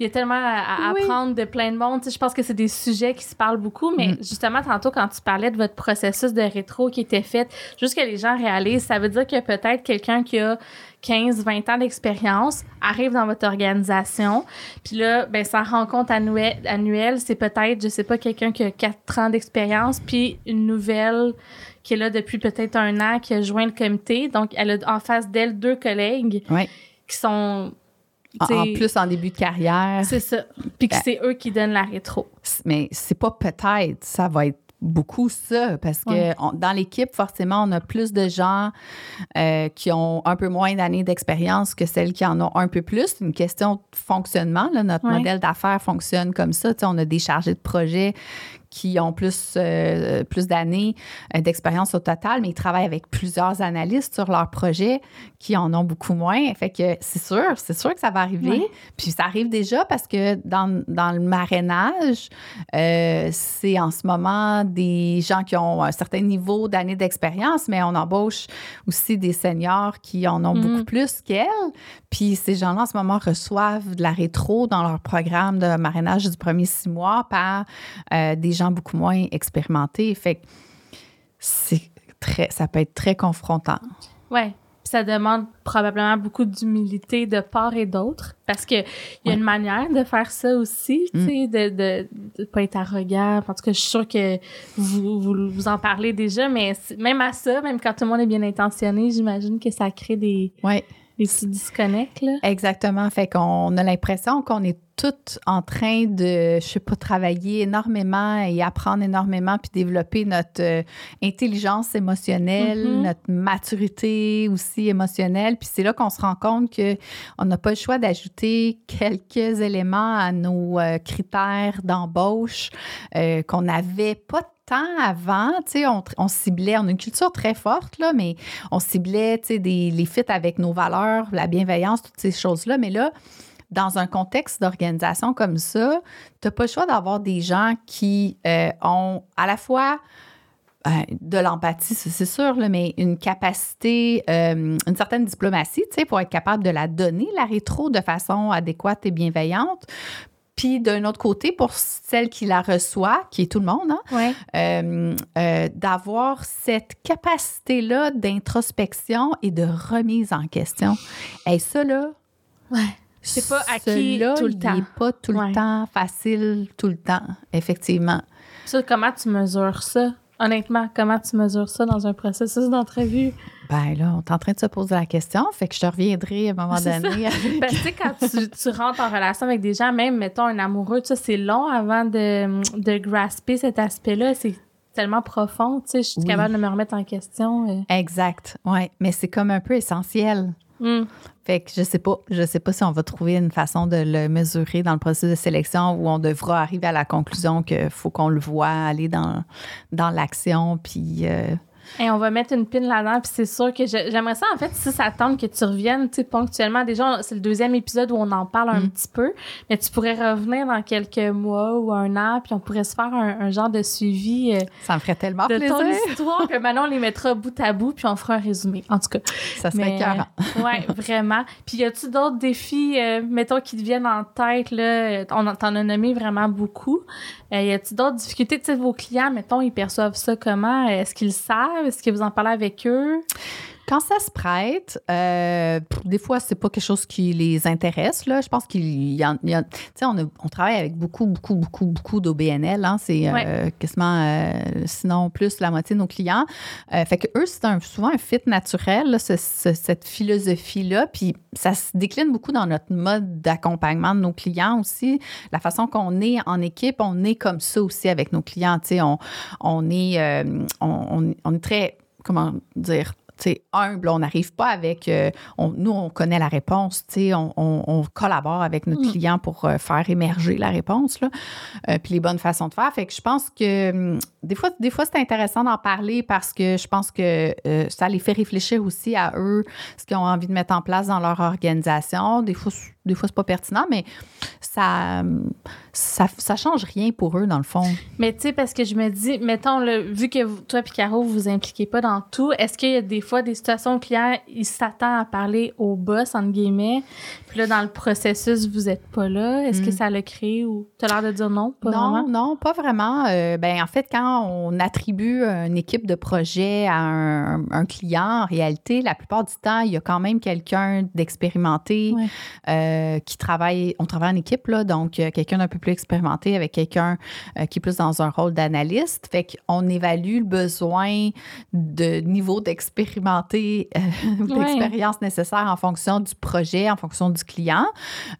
Il y a tellement à, à Oui. apprendre de plein de monde. Je pense que c'est des sujets qui se parlent beaucoup, mais Mm. justement, tantôt, quand tu parlais de votre processus de rétro qui était fait, juste que les gens réalisent, ça veut dire que peut-être quelqu'un qui a 15, 20 ans d'expérience arrive dans votre organisation. Puis là, ben, sa rencontre annuelle, annuelle c'est peut-être, je sais pas, quelqu'un qui a 4 ans d'expérience, puis une nouvelle qui est là depuis peut-être un an, qui a joint le comité. Donc, elle a en face d'elle deux collègues qui sont. En, plus, en début de carrière. C'est ça. Puis que Ben- c'est eux qui donnent la rétro. mais c'est pas peut-être, ça va être beaucoup ça, parce que Ouais. on- dans l'équipe, forcément, on a plus de gens euh, qui ont un peu moins d'années d'expérience que celles qui en ont un peu plus. C'est une question de fonctionnement. là. Notre Ouais. modèle d'affaires fonctionne comme ça. On a des chargés de projet qui ont plus, euh, plus d'années euh, d'expérience au total, mais ils travaillent avec plusieurs analystes sur leurs projets qui en ont beaucoup moins. Fait que c'est sûr, c'est sûr que ça va arriver. Puis ça arrive déjà parce que dans, dans le marrainage, euh, c'est en ce moment des gens qui ont un certain niveau d'années d'expérience, mais on embauche aussi des seniors qui en ont Mhm. beaucoup plus qu'elles. Puis ces gens-là, en ce moment, reçoivent de la rétro dans leur programme de marrainage du premier six mois par euh, des gens beaucoup moins expérimentés. Fait que c'est très, ça peut être très confrontant. Puis ça demande probablement beaucoup d'humilité de part et d'autre parce que il y a Ouais. une manière de faire ça aussi, tu Mm. sais, de, de, de pas être arrogant. En tout cas, je suis sûre que vous, vous, vous en parlez déjà, mais même à ça, même quand tout le monde est bien intentionné, j'imagine que ça crée des, Ouais. Des petits disconnects, là? Exactement. Fait qu'on a l'impression qu'on est toutes en train de, je sais pas, travailler énormément et apprendre énormément puis développer notre euh, intelligence émotionnelle, Mhm. notre maturité aussi émotionnelle. Puis c'est là qu'on se rend compte que on n'a pas le choix d'ajouter quelques éléments à nos euh, critères d'embauche euh, qu'on n'avait pas avant, on, on ciblait, on a une culture très forte, là, mais on ciblait, des, les fits avec nos valeurs, la bienveillance, toutes ces choses-là. Mais là, dans un contexte d'organisation comme ça, tu n'as pas le choix d'avoir des gens qui euh, ont à la fois euh, de l'empathie, c'est sûr, mais une capacité, euh, une certaine diplomatie, tu pour être capable de la donner, la rétro, de façon adéquate et bienveillante. Puis d'un autre côté, pour celle qui la reçoit, qui est tout le monde, hein, Ouais. euh, euh, d'avoir cette capacité-là d'introspection et de remise en question. Et ça, là, Ouais. C'est pas acquis cela, tout le temps. est pas tout Ouais. le temps facile, tout le temps, effectivement. Ça, comment tu mesures ça? Honnêtement, comment tu mesures ça dans un processus d'entrevue? Ben là, on est en train de se poser la question, fait que je te reviendrai à un moment donné. avec- que tu sais, quand tu, tu rentres en relation avec des gens, même, mettons, un amoureux, tu sais, c'est long avant de, de grasper cet aspect-là. C'est tellement profond, tu sais, je suis capable de me remettre en question. Euh. Exact, ouais. Mais c'est comme un peu essentiel. Hmm. Je sais pas, je sais pas si on va trouver une façon de le mesurer dans le processus de sélection où on devra arriver à la conclusion qu'il faut qu'on le voit aller dans, dans l'action, puis euh, et on va mettre une pin là-dedans, puis c'est sûr que j'aimerais ça, en fait, si ça tente que tu reviennes, tu sais, ponctuellement. Déjà, c'est le deuxième épisode où on en parle un mm. petit peu, mais tu pourrais revenir dans quelques mois ou un an, puis on pourrait se faire un, genre de suivi. Euh, ça me ferait tellement de plaisir. ton histoire, que maintenant, on les mettra bout à bout, puis on fera un résumé. En tout cas. Ça serait carré. ouais, vraiment. Puis y a-tu d'autres défis, euh, mettons, qui te viennent en tête, là? On t'en a nommé vraiment beaucoup. Euh, y a-t-il d'autres difficultés? Tu sais, vos clients, mettons, ils perçoivent ça comment? Est-ce qu'ils savent? Est-ce que vous en parlez avec eux? Quand ça se prête, euh, des fois, c'est pas quelque chose qui les intéresse. Là. Je pense qu'il y a. tu sais, on, on, travaille avec beaucoup, beaucoup, beaucoup, beaucoup d'OBNL. Hein. C'est euh, quasiment, euh, sinon plus la moitié de nos clients. fait que eux, c'est souvent un fit naturel, cette philosophie-là. Puis ça se décline beaucoup dans notre mode d'accompagnement de nos clients aussi. La façon qu'on est en équipe, on est comme ça aussi avec nos clients. Tu sais, on, on, est, on, on est très comment dire, humble. On n'arrive pas avec. Euh, nous, on connaît la réponse. On, on, on, collabore avec notre mm. client pour euh, faire émerger la réponse, là, euh, puis les bonnes façons de faire. Fait que je pense que hum, des fois, des fois c'est intéressant d'en parler parce que je pense que ça les fait réfléchir aussi à eux, ce qu'ils ont envie de mettre en place dans leur organisation. Des fois, des fois, c'est pas pertinent, mais ça, ça, ça change rien pour eux, dans le fond. Mais tu sais, parce que je me dis, mettons, vu que toi et Caro, vous vous impliquez pas dans tout, est-ce qu'il y a des fois des situations où le client, il s'attend à parler au boss, entre guillemets, puis là, dans le processus, vous êtes pas là? Est-ce que mm. ça l'a créé ou tu as l'air de dire non? Pas non, vraiment? non, pas vraiment. Euh, ben, en fait, quand on attribue une équipe de projet à un, client, en réalité, la plupart du temps, il y a quand même quelqu'un d'expérimenté. Euh, euh, qui travaille, on travaille en équipe, là, donc euh, quelqu'un d'un peu plus expérimenté avec quelqu'un euh, qui est plus dans un rôle d'analyste. Fait qu'on évalue le besoin de niveau d'expérimenté, d'expérience nécessaire en fonction du projet, en fonction du client.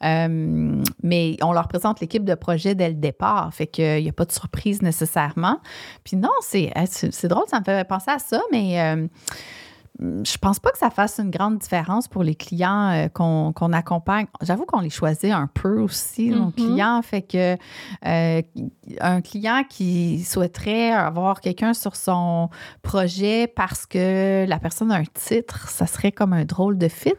mais on leur présente l'équipe de projet dès le départ. Fait qu'il n'y a pas de surprise nécessairement. Puis non, c'est, c'est drôle, ça me fait penser à ça, mais je pense pas que ça fasse une grande différence pour les clients euh, qu'on accompagne. J'avoue qu'on les choisit un peu aussi, nos mm-hmm. clients. Fait que euh, un client qui souhaiterait avoir quelqu'un sur son projet parce que la personne a un titre, ça serait comme un drôle de fit.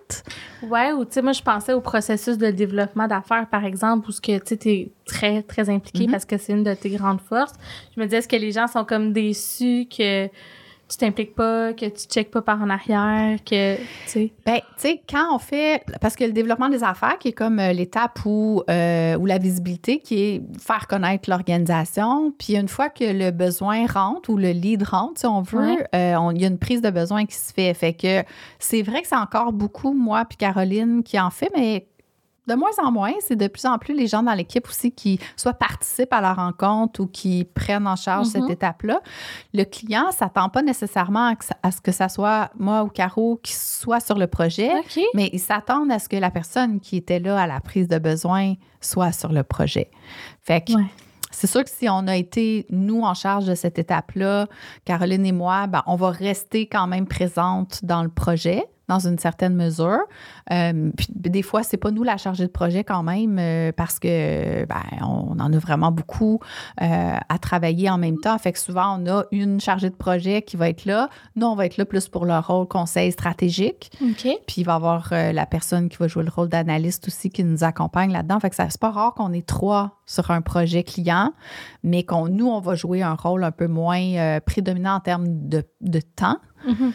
Ouais, ou tu sais, moi, je pensais au processus de développement d'affaires, par exemple, où tu es très, très impliqué mm-hmm. parce que c'est une de tes grandes forces. Je me disais, est-ce que les gens sont comme déçus que tu t'impliques pas, que tu checkes pas par en arrière, que, tu sais? Ben, tu sais, quand on fait, parce que le développement des affaires, qui est comme euh, l'étape où, euh, où la visibilité, qui est faire connaître l'organisation, puis une fois que le besoin rentre ou le lead rentre, si on veut, euh, il y a une prise de besoin qui se fait. Fait que c'est vrai que c'est encore beaucoup, moi puis Caroline, qui en fait, mais de moins en moins, c'est de plus en plus les gens dans l'équipe aussi qui soit participent à la rencontre ou qui prennent en charge cette mm-hmm. étape-là. Le client ne s'attend pas nécessairement à ce que ça soit moi ou Caro qui soit sur le projet, mais ils s'attendent à ce que la personne qui était là à la prise de besoin soit sur le projet. Fait que c'est sûr que si on a été, nous, en charge de cette étape-là, Caroline et moi, ben, on va rester quand même présente dans le projet dans une certaine mesure. Euh, puis des fois, c'est pas nous la chargée de projet quand même euh, parce que ben, on en a vraiment beaucoup euh, à travailler en même temps. Fait que souvent, on a une chargée de projet qui va être là. Nous, on va être là plus pour le rôle conseil stratégique. Puis il va y avoir la personne qui va jouer le rôle d'analyste aussi qui nous accompagne là-dedans. Fait que c'est pas rare qu'on ait trois sur un projet client, mais qu'on nous, on va jouer un rôle un peu moins prédominant en termes de, temps. Mm-hmm.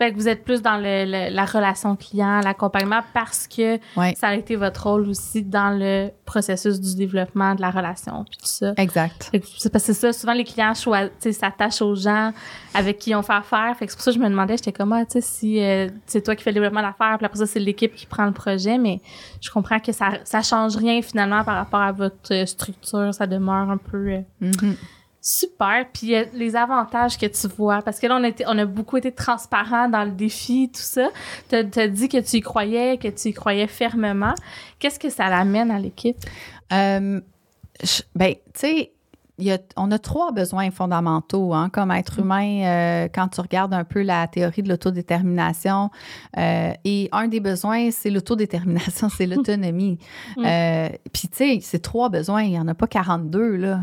Fait que vous êtes plus dans le, la relation client, l'accompagnement, parce que ça a été votre rôle aussi dans le processus du développement de la relation, puis tout ça. Exact. C'est parce que ça, souvent les clients s'attachent aux gens avec qui ils ont fait affaire. Fait que c'est pour ça que je me demandais, j'étais comment, ah, tu sais, si euh, c'est toi qui fais le développement d'affaires, puis après ça, c'est l'équipe qui prend le projet, mais je comprends que ça, ça change rien finalement par rapport à votre structure, ça demeure un peu... Euh, mm-hmm. Super. Puis les avantages que tu vois, parce que là, on a, été, on a beaucoup été transparent dans le défi, tout ça. Tu as, dit que tu y croyais, que tu y croyais fermement. Qu'est-ce que ça l'amène à l'équipe? Euh, ben, tu sais, on a trois besoins fondamentaux hein, comme être mm. humain euh, quand tu regardes un peu la théorie de l'autodétermination. Euh, et un des besoins, c'est l'autodétermination, c'est l'autonomie. Mm. Euh, puis, tu sais, c'est trois besoins, il n'y en a pas 42, là.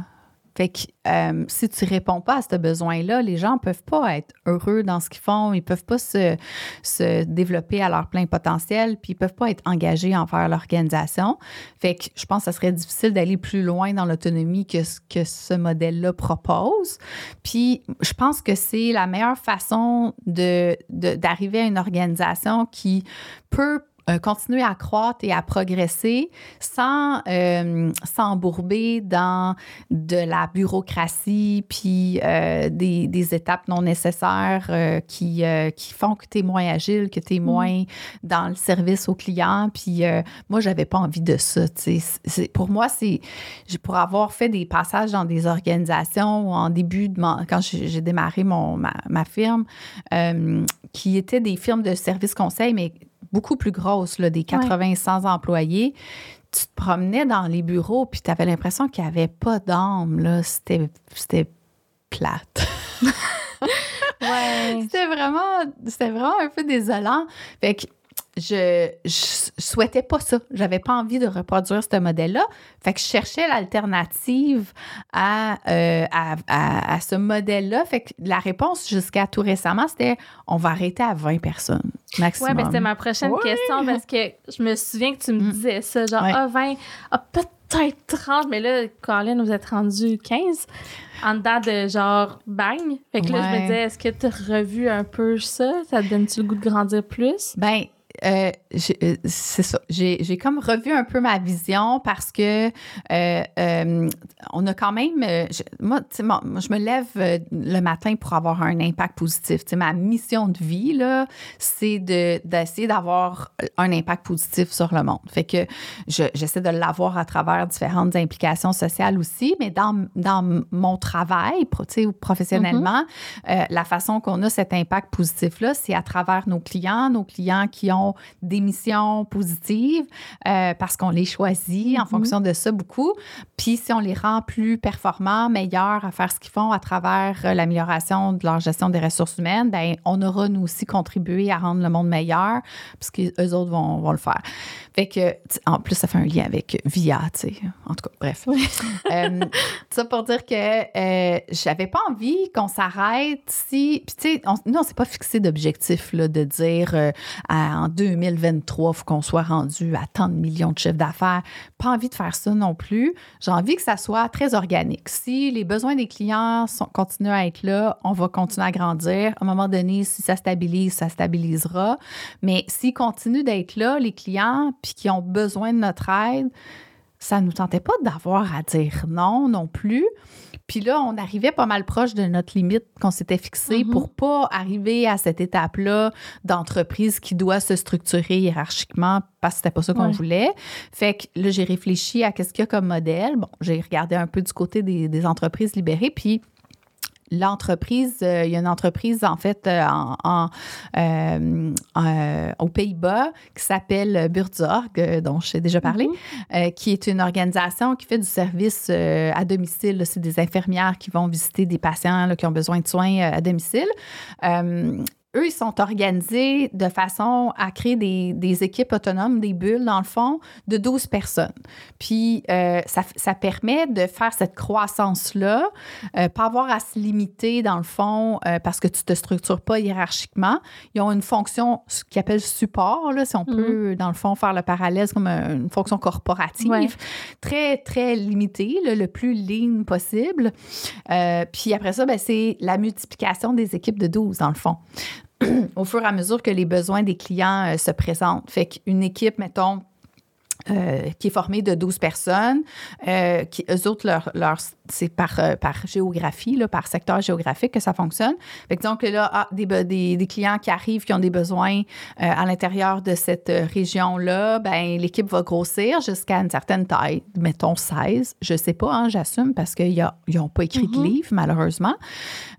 Fait que euh, si tu réponds pas à ce besoin-là, les gens peuvent pas être heureux dans ce qu'ils font, ils peuvent pas se, se, développer à leur plein potentiel, puis ils peuvent pas être engagés envers l'organisation. Fait que je pense que ça serait difficile d'aller plus loin dans l'autonomie que ce que ce modèle-là propose. Puis je pense que c'est la meilleure façon de, d'arriver à une organisation qui peut euh, continuer à croître et à progresser sans euh, s'embourber dans de la bureaucratie puis euh, des, des, étapes non nécessaires euh, qui, qui font que tu es moins agile, que tu es mm. moins dans le service au client. Puis moi, j'avais pas envie de ça. C'est, pour moi, c'est pour avoir fait des passages dans des organisations en début de quand j'ai démarré mon, ma, ma firme, qui étaient des firmes de service conseil, mais beaucoup plus grosse, là, des 80-100 employés, tu te promenais dans les bureaux puis tu avais l'impression qu'il n'y avait pas d'âme. C'était, c'était plate. ouais. C'était vraiment, c'était vraiment un peu désolant. Fait que je, je souhaitais pas ça. J'avais pas envie de reproduire ce modèle-là. Fait que je cherchais l'alternative à, euh, à, à, ce modèle-là. Fait que la réponse jusqu'à tout récemment, c'était on va arrêter à 20 personnes maximum. Oui, mais c'était ma prochaine question parce que je me souviens que tu me mm. disais ça, genre, ah, 20, ah, peut-être 30, mais là, Colin, vous êtes rendu 15 en dedans de genre bang. Fait que là, je me disais, est-ce que tu as revu un peu ça? Ça te donne-tu le goût de grandir plus? Ben, euh, euh, c'est ça. J'ai comme revu un peu ma vision parce que euh, on a quand même. moi, moi, je me lève le matin pour avoir un impact positif. ma mission de vie, c'est d'essayer d'avoir un impact positif sur le monde. Fait que j'essaie de l'avoir à travers différentes implications sociales aussi, mais dans, dans mon travail, professionnellement, mm-hmm. la façon qu'on a cet impact positif-là, c'est à travers nos clients, nos clients qui ont des missions positives euh, parce qu'on les choisit en mm-hmm. fonction de ça beaucoup. Puis si on les rend plus performants, meilleurs à faire ce qu'ils font à travers euh, l'amélioration de leur gestion des ressources humaines, ben on aura nous aussi contribué à rendre le monde meilleur parce qu'eux autres vont, vont le faire. Fait que, en plus, ça fait un lien avec VIA, tu sais. En tout cas, bref. euh, ça pour dire que euh, j'avais pas envie qu'on s'arrête si. Puis, tu sais, nous, on s'est pas fixé d'objectif, là, de dire euh, en 2023, il faut qu'on soit rendu à tant de millions de chiffres d'affaires. Pas envie de faire ça non plus. J'ai envie que ça soit très organique. Si les besoins des clients continuent à être là, on va continuer à grandir. À un moment donné, si ça stabilise, ça stabilisera. Mais s'ils continuent d'être là, les clients, puis qui ont besoin de notre aide, ça ne nous tentait pas d'avoir à dire non non plus. Puis là, on arrivait pas mal proche de notre limite qu'on s'était fixée mm-hmm. pour pas arriver à cette étape-là d'entreprise qui doit se structurer hiérarchiquement parce que c'était pas ça qu'on voulait. Fait que là, j'ai réfléchi à qu'est-ce qu'il y a comme modèle. Bon, j'ai regardé un peu du côté des, des entreprises libérées, puis l'entreprise, euh, il y a une entreprise en fait euh, en, euh, aux Pays-Bas qui s'appelle Burzorg, dont je t'ai déjà parlé, mm-hmm. qui est une organisation qui fait du service à domicile. C'est des infirmières qui vont visiter des patients qui ont besoin de soins à domicile eux, ils sont organisés de façon à créer des, équipes autonomes, des bulles, dans le fond, de 12 personnes. Puis, euh, ça, permet de faire cette croissance-là, euh, pas avoir à se limiter, dans le fond, euh, parce que tu te structures pas hiérarchiquement. Ils ont une fonction, ce qu'ils appellent support, là, si on peut, mhm. dans le fond, faire le parallèle, comme une fonction corporative, très, très limitée, le plus lean possible. puis après ça, ben, c'est la multiplication des équipes de 12, dans le fond. au fur et à mesure que les besoins des clients euh, se présentent. Fait qu'une équipe, mettons, euh, qui est formée de 12 personnes, euh, qui, eux autres, leur, leur c'est par, euh, par géographie, là, par secteur géographique que ça fonctionne. Fait donc là, ah, des, des, des, clients qui arrivent, qui ont des besoins à l'intérieur de cette région-là, ben l'équipe va grossir jusqu'à une certaine taille, mettons 16. Je sais pas, hein, j'assume, parce qu'ils n'ont pas écrit de mm-hmm. livre, malheureusement.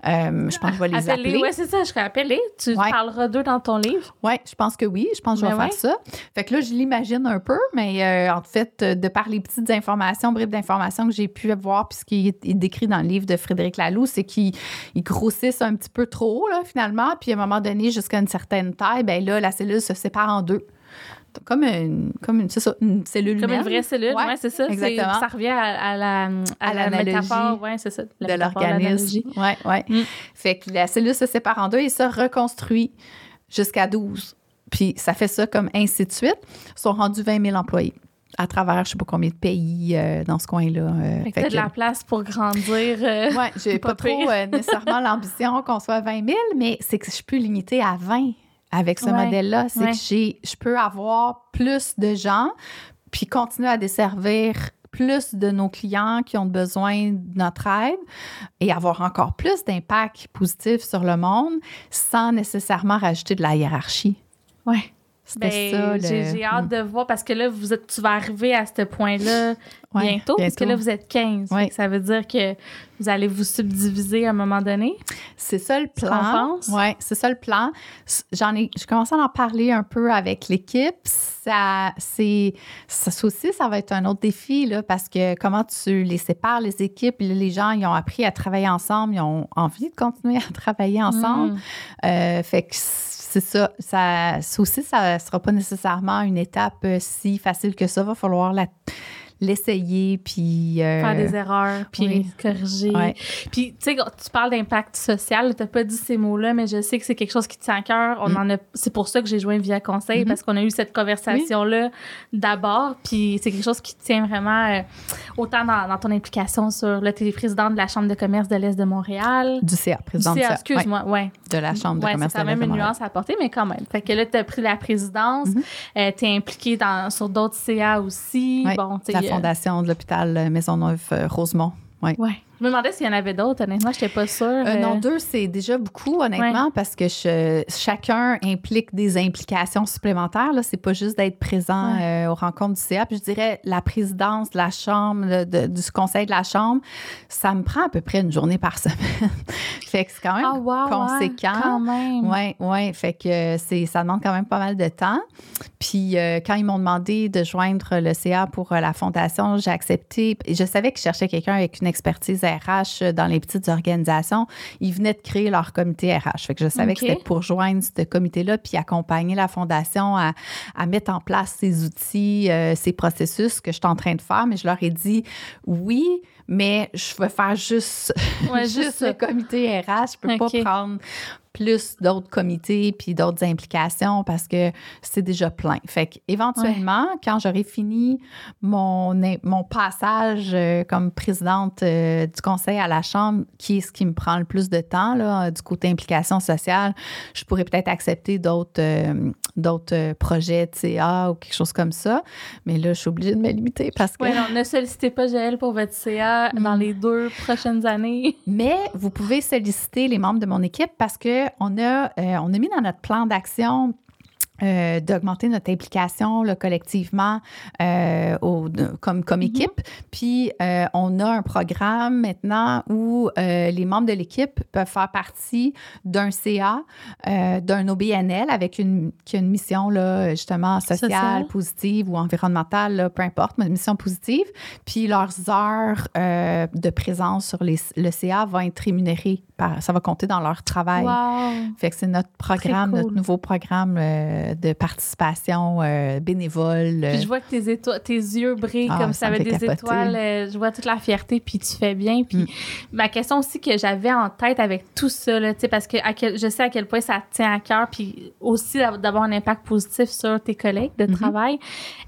je pense que je vais les appeler. Oui, c'est ça, je serais appelée. Tu parleras d'eux dans ton livre? Oui, je pense que oui. Je pense que je vais ben faire ça. Fait que là, je l'imagine un peu, mais euh, en fait, de par les petites informations, bribes d'informations que j'ai pu voir, puis ce qui est décrit dans le livre de Frédéric Laloux, c'est qu'ils grossissent un petit peu trop, là, finalement. Puis à un moment donné, jusqu'à une certaine taille, ben là, la cellule se sépare en deux comme une, comme une, ça, une cellule Comme humaine. une vraie cellule, ouais, c'est ça. exactement. Ça revient à, la, à, la métaphore, ouais, c'est ça. de l'organisme. Oui, oui. Mm. Fait que la cellule se sépare en deux et se reconstruit jusqu'à 12. Puis ça fait ça comme ainsi de suite. Ils sont rendus 20 000 employés à travers je ne sais pas combien de pays euh, dans ce coin-là. Euh, fait, que de la place pour grandir. Euh, oui, j'ai pas, pas trop nécessairement l'ambition qu'on soit 20 000, mais c'est que je peux limiter à 20 avec ce modèle-là. C'est que j'ai, je peux avoir plus de gens, puis continuer à desservir plus de nos clients qui ont besoin de notre aide et avoir encore plus d'impact positif sur le monde sans nécessairement rajouter de la hiérarchie. Oui. C'était ben, ça. J'ai hâte mm. de voir parce que là, vous êtes, tu vas arriver à ce point-là bientôt, parce que là, vous êtes 15. Ça veut dire que vous allez vous subdiviser à un moment donné? C'est ça le plan. Oui, c'est ça le plan. J'en ai, je commence à en parler un peu avec l'équipe. Ça, c'est, ça aussi, ça va être un autre défi, là, parce que comment tu les sépares, les équipes, les gens, ils ont appris à travailler ensemble, ils ont envie de continuer à travailler ensemble. Mm. Euh, fait que c'est ça, ça. aussi, ça ne sera pas nécessairement une étape euh, si facile que ça. Va falloir la, l'essayer, puis... Euh, Faire des erreurs, puis corriger. Puis, tu sais, tu parles d'impact social, tu n'as pas dit ces mots-là, mais je sais que c'est quelque chose qui te tient à cœur. On mm. en a, c'est pour ça que j'ai joint Via Conseil, mm-hmm. parce qu'on a eu cette conversation-là d'abord, puis c'est quelque chose qui te tient vraiment euh, autant dans, ton implication sur... le tu président de la Chambre de commerce de l'Est de Montréal. Du CA, président du CA. excuse-moi, ouais. De la Chambre de commerce de l'Est de Montréal. c'est quand même une nuance à apporter, mais quand même. Fait que là, tu as pris la présidence, mm-hmm. euh, tu es impliqué dans, sur d'autres CA aussi. Bon, fondation de l'hôpital Maisonneuve-Rosemont. Oui. Ouais. Je me demandais s'il y en avait d'autres, honnêtement, je n'étais pas sûre. Euh, non, deux, c'est déjà beaucoup, honnêtement, parce que chacun implique des implications supplémentaires. Ce n'est pas juste d'être présent euh, aux rencontres du CA. Puis je dirais, la présidence de la Chambre, du conseil de la Chambre, ça me prend à peu près une journée par semaine. fait que c'est quand même ah, conséquent. quand même. Oui, oui. Fait que ça demande quand même pas mal de temps. Puis euh, quand ils m'ont demandé de joindre le CA pour la fondation, j'ai accepté. Je savais qu'ils cherchaient quelqu'un avec une expertise RH dans les petites organisations, ils venaient de créer leur comité RH. Fait que je savais que c'était pour joindre ce comité-là puis accompagner la fondation à, mettre en place ces outils, euh, ces processus que je suis en train de faire. Mais je leur ai dit oui, mais je veux faire juste, juste, le comité RH. Je peux pas prendre plus d'autres comités puis d'autres implications parce que c'est déjà plein. Fait qu'éventuellement, quand j'aurai fini mon, mon passage euh, comme présidente euh, du conseil à la Chambre, qui est ce qui me prend le plus de temps, là, du côté implication sociale, je pourrais peut-être accepter d'autres euh, d'autres projets de CA ou quelque chose comme ça. Mais là, je suis obligée de me limiter parce que... Oui, non, ne sollicitez pas Joël pour votre CA dans mm. les deux prochaines années. Mais vous pouvez solliciter les membres de mon équipe parce que on a, euh, on a mis dans notre plan d'action euh, d'augmenter notre implication là, collectivement euh, au, comme, comme mm-hmm. équipe. Puis, euh, on a un programme maintenant où les membres de l'équipe peuvent faire partie d'un CA, d'un OBNL avec une, qui a une mission là, justement sociale, positive ou environnementale, peu importe, mais une mission positive. Puis, leurs heures de présence sur les, le CA vont être rémunérées. Par, ça va compter dans leur travail. Fait que c'est notre programme, notre nouveau programme de participation euh, bénévole. Puis je vois que tes, tes yeux brillent ah, comme ça, avait des étoiles. Euh, je vois toute la fierté, puis tu fais bien. Puis mm. ma question aussi que j'avais en tête avec tout ça, là, parce que je sais à quel point ça tient à cœur, puis aussi d'avoir un impact positif sur tes collègues de mm-hmm. travail.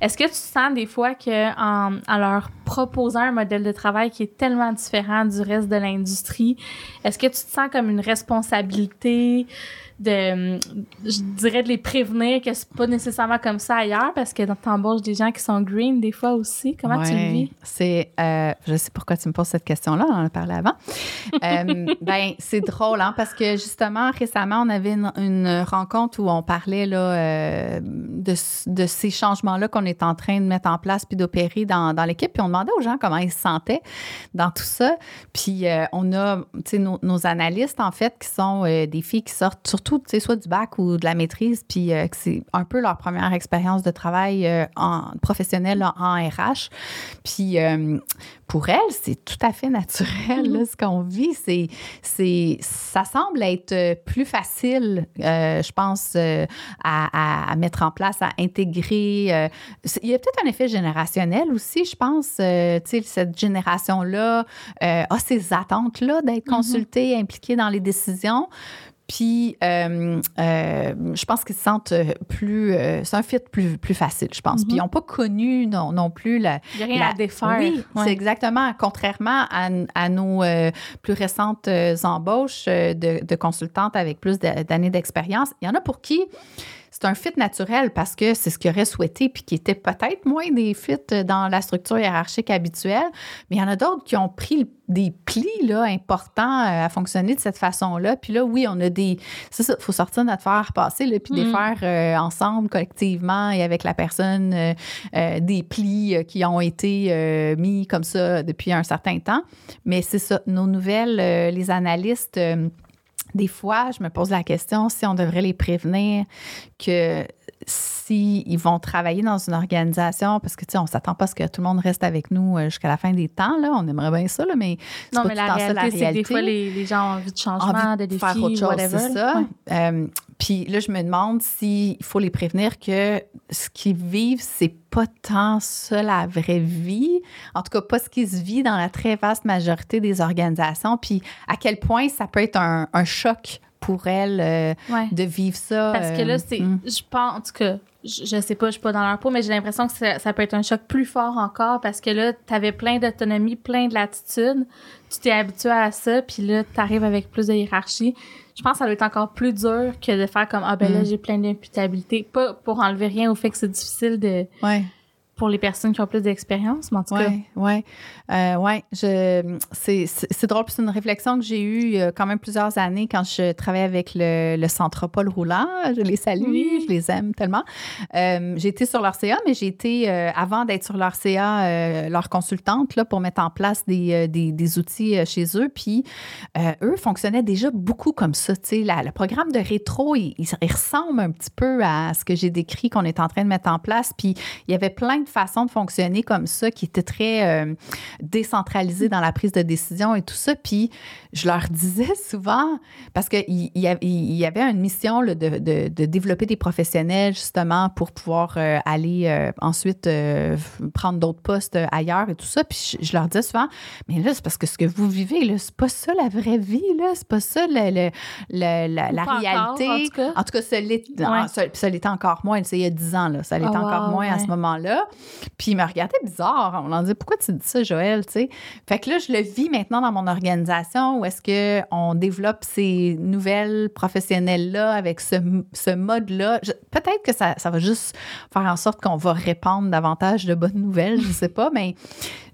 Est-ce que tu sens des fois qu'en en leur proposant un modèle de travail qui est tellement différent du reste de l'industrie, est-ce que tu te sens comme une responsabilité? De, je dirais de les prévenir que c'est pas nécessairement comme ça ailleurs parce que dans t'embauches des gens qui sont green des fois aussi. Comment tu le vis? C'est, euh, je sais pourquoi tu me poses cette question-là, on en a parlé avant. euh, ben, c'est drôle, hein, parce que justement, récemment, on avait une, rencontre où on parlait là, euh, de, de, ces changements-là qu'on est en train de mettre en place puis d'opérer dans, dans l'équipe. Puis on demandait aux gens comment ils se sentaient dans tout ça. Puis euh, on a, tu sais, nos, nos analystes, en fait, qui sont des filles qui sortent surtout, sais, soit du bac ou de la maîtrise, puis euh, que c'est un peu leur première expérience de travail euh, en professionnel en, en RH. Puis euh, pour elles, c'est tout à fait naturel, là, ce qu'on vit. C'est, c'est, ça semble être euh, plus facile, euh, je pense, euh, à, mettre en place, à intégrer. euh, il y a peut-être un effet générationnel aussi, je pense. euh, tu sais, cette génération-là euh, a ces attentes-là d'être consultée, impliquée dans les décisions. Puis, euh, euh, je pense qu'ils se sentent euh, plus. euh, c'est un fit plus, plus facile, je pense. Puis, ils n'ont pas connu non, non plus la, Il n'y a rien la- à défaire. Oui, Ouais. c'est exactement. Contrairement à, à nos plus récentes embauches de, de consultantes avec plus d'années d'expérience, il y en a pour qui c'est un fit naturel parce que c'est ce qu'ils auraient souhaité puis qui était peut-être moins des fits dans la structure hiérarchique habituelle. Mais il y en a d'autres qui ont pris des plis là, importants euh, à fonctionner de cette façon-là. Puis là, oui, on a des. C'est ça, il faut sortir notre fer passé là, puis les Mm. faire euh, ensemble, collectivement et avec la personne, euh, euh, des plis euh, qui ont été euh, mis comme ça depuis un certain temps. Mais c'est ça, nos nouvelles, euh, les analystes. Des fois, je me pose la question si on devrait les prévenir que s'ils vont travailler dans une organisation, parce que tu sais, on s'attend pas à ce que tout le monde reste avec nous euh, jusqu'à la fin des temps, là. On aimerait bien ça, là, mais c'est Non, pas mais tout la temps ça, réalité, c'est que des fois, les, les gens ont envie de changement, envie de de faire autre chose, c'est ça. Ouais. Euh, puis là, je me demande s'il faut les prévenir que ce qu'ils vivent, c'est pas tant ça la vraie vie. En tout cas, pas ce qui se vit dans la très vaste majorité des organisations. Puis à quel point ça peut être un, un choc pour elles euh, Ouais. de vivre ça. Parce que euh, là, c'est. hum. Je pense, en tout cas, je, je sais pas, je suis pas dans leur peau, mais j'ai l'impression que ça, ça peut être un choc plus fort encore parce que là, t'avais plein d'autonomie, plein de latitude. Tu t'es habitué à ça, puis là, t'arrives avec plus de hiérarchie. Je pense que ça doit être encore plus dur que de faire comme Ah, ben là, Mm. j'ai plein d'imputabilité. Pas pour enlever rien au fait que c'est difficile de, Ouais. Pour les personnes qui ont plus d'expérience, mais en tout cas. Oui. Euh, ouais, je, c'est, drôle. C'est une réflexion que j'ai eue a quand même plusieurs années quand je travaillais avec le, le Centropole roulant. Je les salue, Oui. je les aime tellement. Euh, j'ai été sur leur CA, mais j'ai été, euh, avant d'être sur leur CA, euh, leur consultante là, pour mettre en place des, euh, des, des outils euh, chez eux. Puis euh, eux fonctionnaient déjà beaucoup comme ça. Le programme de rétro, il, il- il ressemble un petit peu à ce que j'ai décrit qu'on est en train de mettre en place. Puis il y avait plein de façons de fonctionner comme ça qui étaient très euh, décentralisées dans la prise de décision et tout ça. Puis je leur disais souvent, parce qu'il il y, y avait une mission là, de, de- de développer des professionnels justement pour pouvoir euh, aller euh, ensuite prendre d'autres postes ailleurs et tout ça. Puis je, je leur disais souvent, mais là, c'est parce que ce que vous vivez, là, c'est pas ça la vraie vie, là. C'est pas ça le- le- le- la, la encore, réalité. en tout cas. En tout cas, ça Ouais. l'était encore moins. Il y a 10 ans, là. Ça l'était Oh, encore wow, moins à ce moment-là. Puis il me regardait bizarre. On leur disait, pourquoi tu dis ça, Joël? Fait que là, je le vis maintenant dans mon organisation où est-ce qu'on développe ces nouvelles professionnelles-là avec ce, ce mode-là. Peut-être que ça, va juste faire en sorte qu'on va répandre davantage de bonnes nouvelles, je sais pas, mais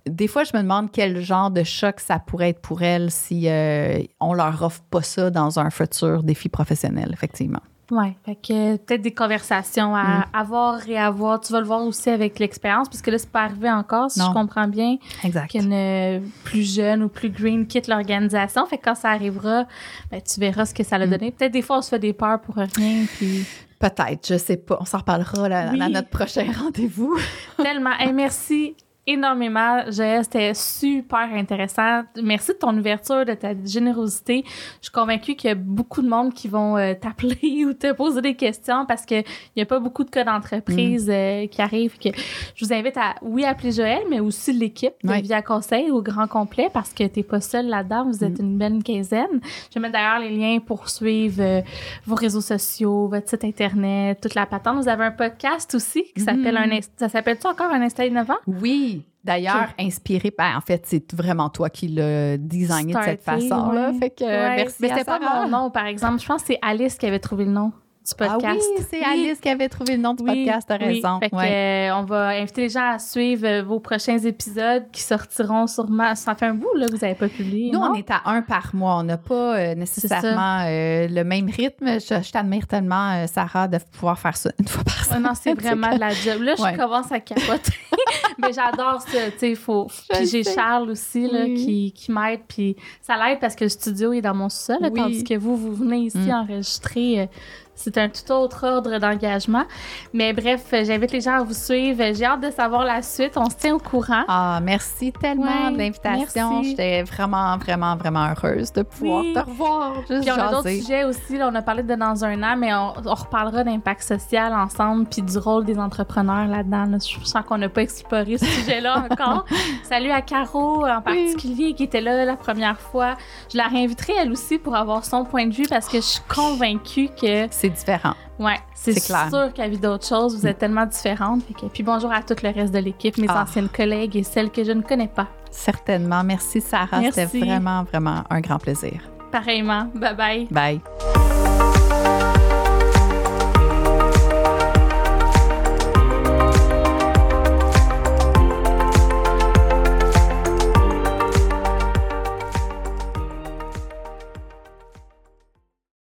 des fois, je me demande quel genre de choc ça pourrait être pour elles si euh, on leur offre pas ça dans un futur défi professionnel, effectivement. Ouais, fait que peut-être des conversations à Mm. avoir, réavoir. Tu vas le voir aussi avec l'expérience, puisque là, c'est pas arrivé encore, si Non. je comprends bien, Exact. qu'une euh, plus jeune ou plus green quitte l'organisation. Fait que quand ça arrivera, ben, tu verras ce que ça a Mm. donné. Peut-être des fois, on se fait des peurs pour rien, puis Peut-être, je sais pas. On s'en reparlera là, Oui. à notre prochain rendez-vous. tellement. Hey, merci énormément, Joël. C'était super intéressant. Merci de ton ouverture, de ta générosité. Je suis convaincue qu'il y a beaucoup de monde qui vont euh, t'appeler ou te poser des questions parce qu'il n'y a pas beaucoup de cas d'entreprise euh, qui arrivent. Que je vous invite à, oui, appeler Joël, mais aussi l'équipe de Ouais. Via Conseil au grand complet parce que tu n'es pas seul là-dedans. Vous êtes une belle quinzaine. Je vais mettre d'ailleurs les liens pour suivre euh, vos réseaux sociaux, votre site Internet, toute la patente. Vous avez un podcast aussi qui s'appelle un... inst- Ça s'appelle-tu encore un instant innovant? Oui. D'ailleurs, inspiré par, en fait, c'est vraiment toi qui l'as designé de cette façon-là. ouais. Fait que Ouais. merci. Mais c'était pas mon nom, par exemple. Je pense que c'est Alice qui avait trouvé le nom du podcast. Ah oui, c'est Oui. Alice qui avait trouvé le nom du Oui, podcast, t'as raison. Fait que, Ouais. euh, on va inviter les gens à suivre euh, vos prochains épisodes qui sortiront sûrement. Ça fait un bout là, que vous n'avez pas publié. Nous, non? on est à un par mois. On n'a pas euh, nécessairement euh, le même rythme. Je, je t'admire tellement, Sarah, de pouvoir faire ça une fois par Ouais, semaine. non, c'est vraiment de la job. Là, je Ouais. commence à capoter. mais j'adore ça, tu sais, faut... Puis j'ai. Charles aussi, là, qui, qui m'aide, puis ça l'aide parce que le studio est dans mon sol, Oui. tandis que vous, vous venez ici Mm. enregistrer... c'est un tout autre ordre d'engagement. Mais bref, j'invite les gens à vous suivre. J'ai hâte de savoir la suite. On se tient au courant. Ah, merci tellement Ouais, de l'invitation. J'étais vraiment, vraiment, vraiment heureuse de pouvoir Oui. te revoir. Juste Puis on a d'autres jaser. sujets aussi. là, on a parlé de dans un an, mais on, on reparlera d'impact social ensemble puis du rôle des entrepreneurs là-dedans. là. Je sens qu'on n'a pas exploré ce sujet-là encore. Salut à Caro en particulier qui était là la première fois. Je la réinviterai elle aussi pour avoir son point de vue parce que je suis convaincue que C'est différent. ouais, c'est sûr qu'à vie d'autres choses, vous êtes tellement différentes. Que- puis bonjour à tout le reste de l'équipe, mes Ah. anciennes collègues et celles que je ne connais pas. Certainement. Merci, Sarah. C'était vraiment, vraiment un grand plaisir. Pareillement. Bye bye. Bye.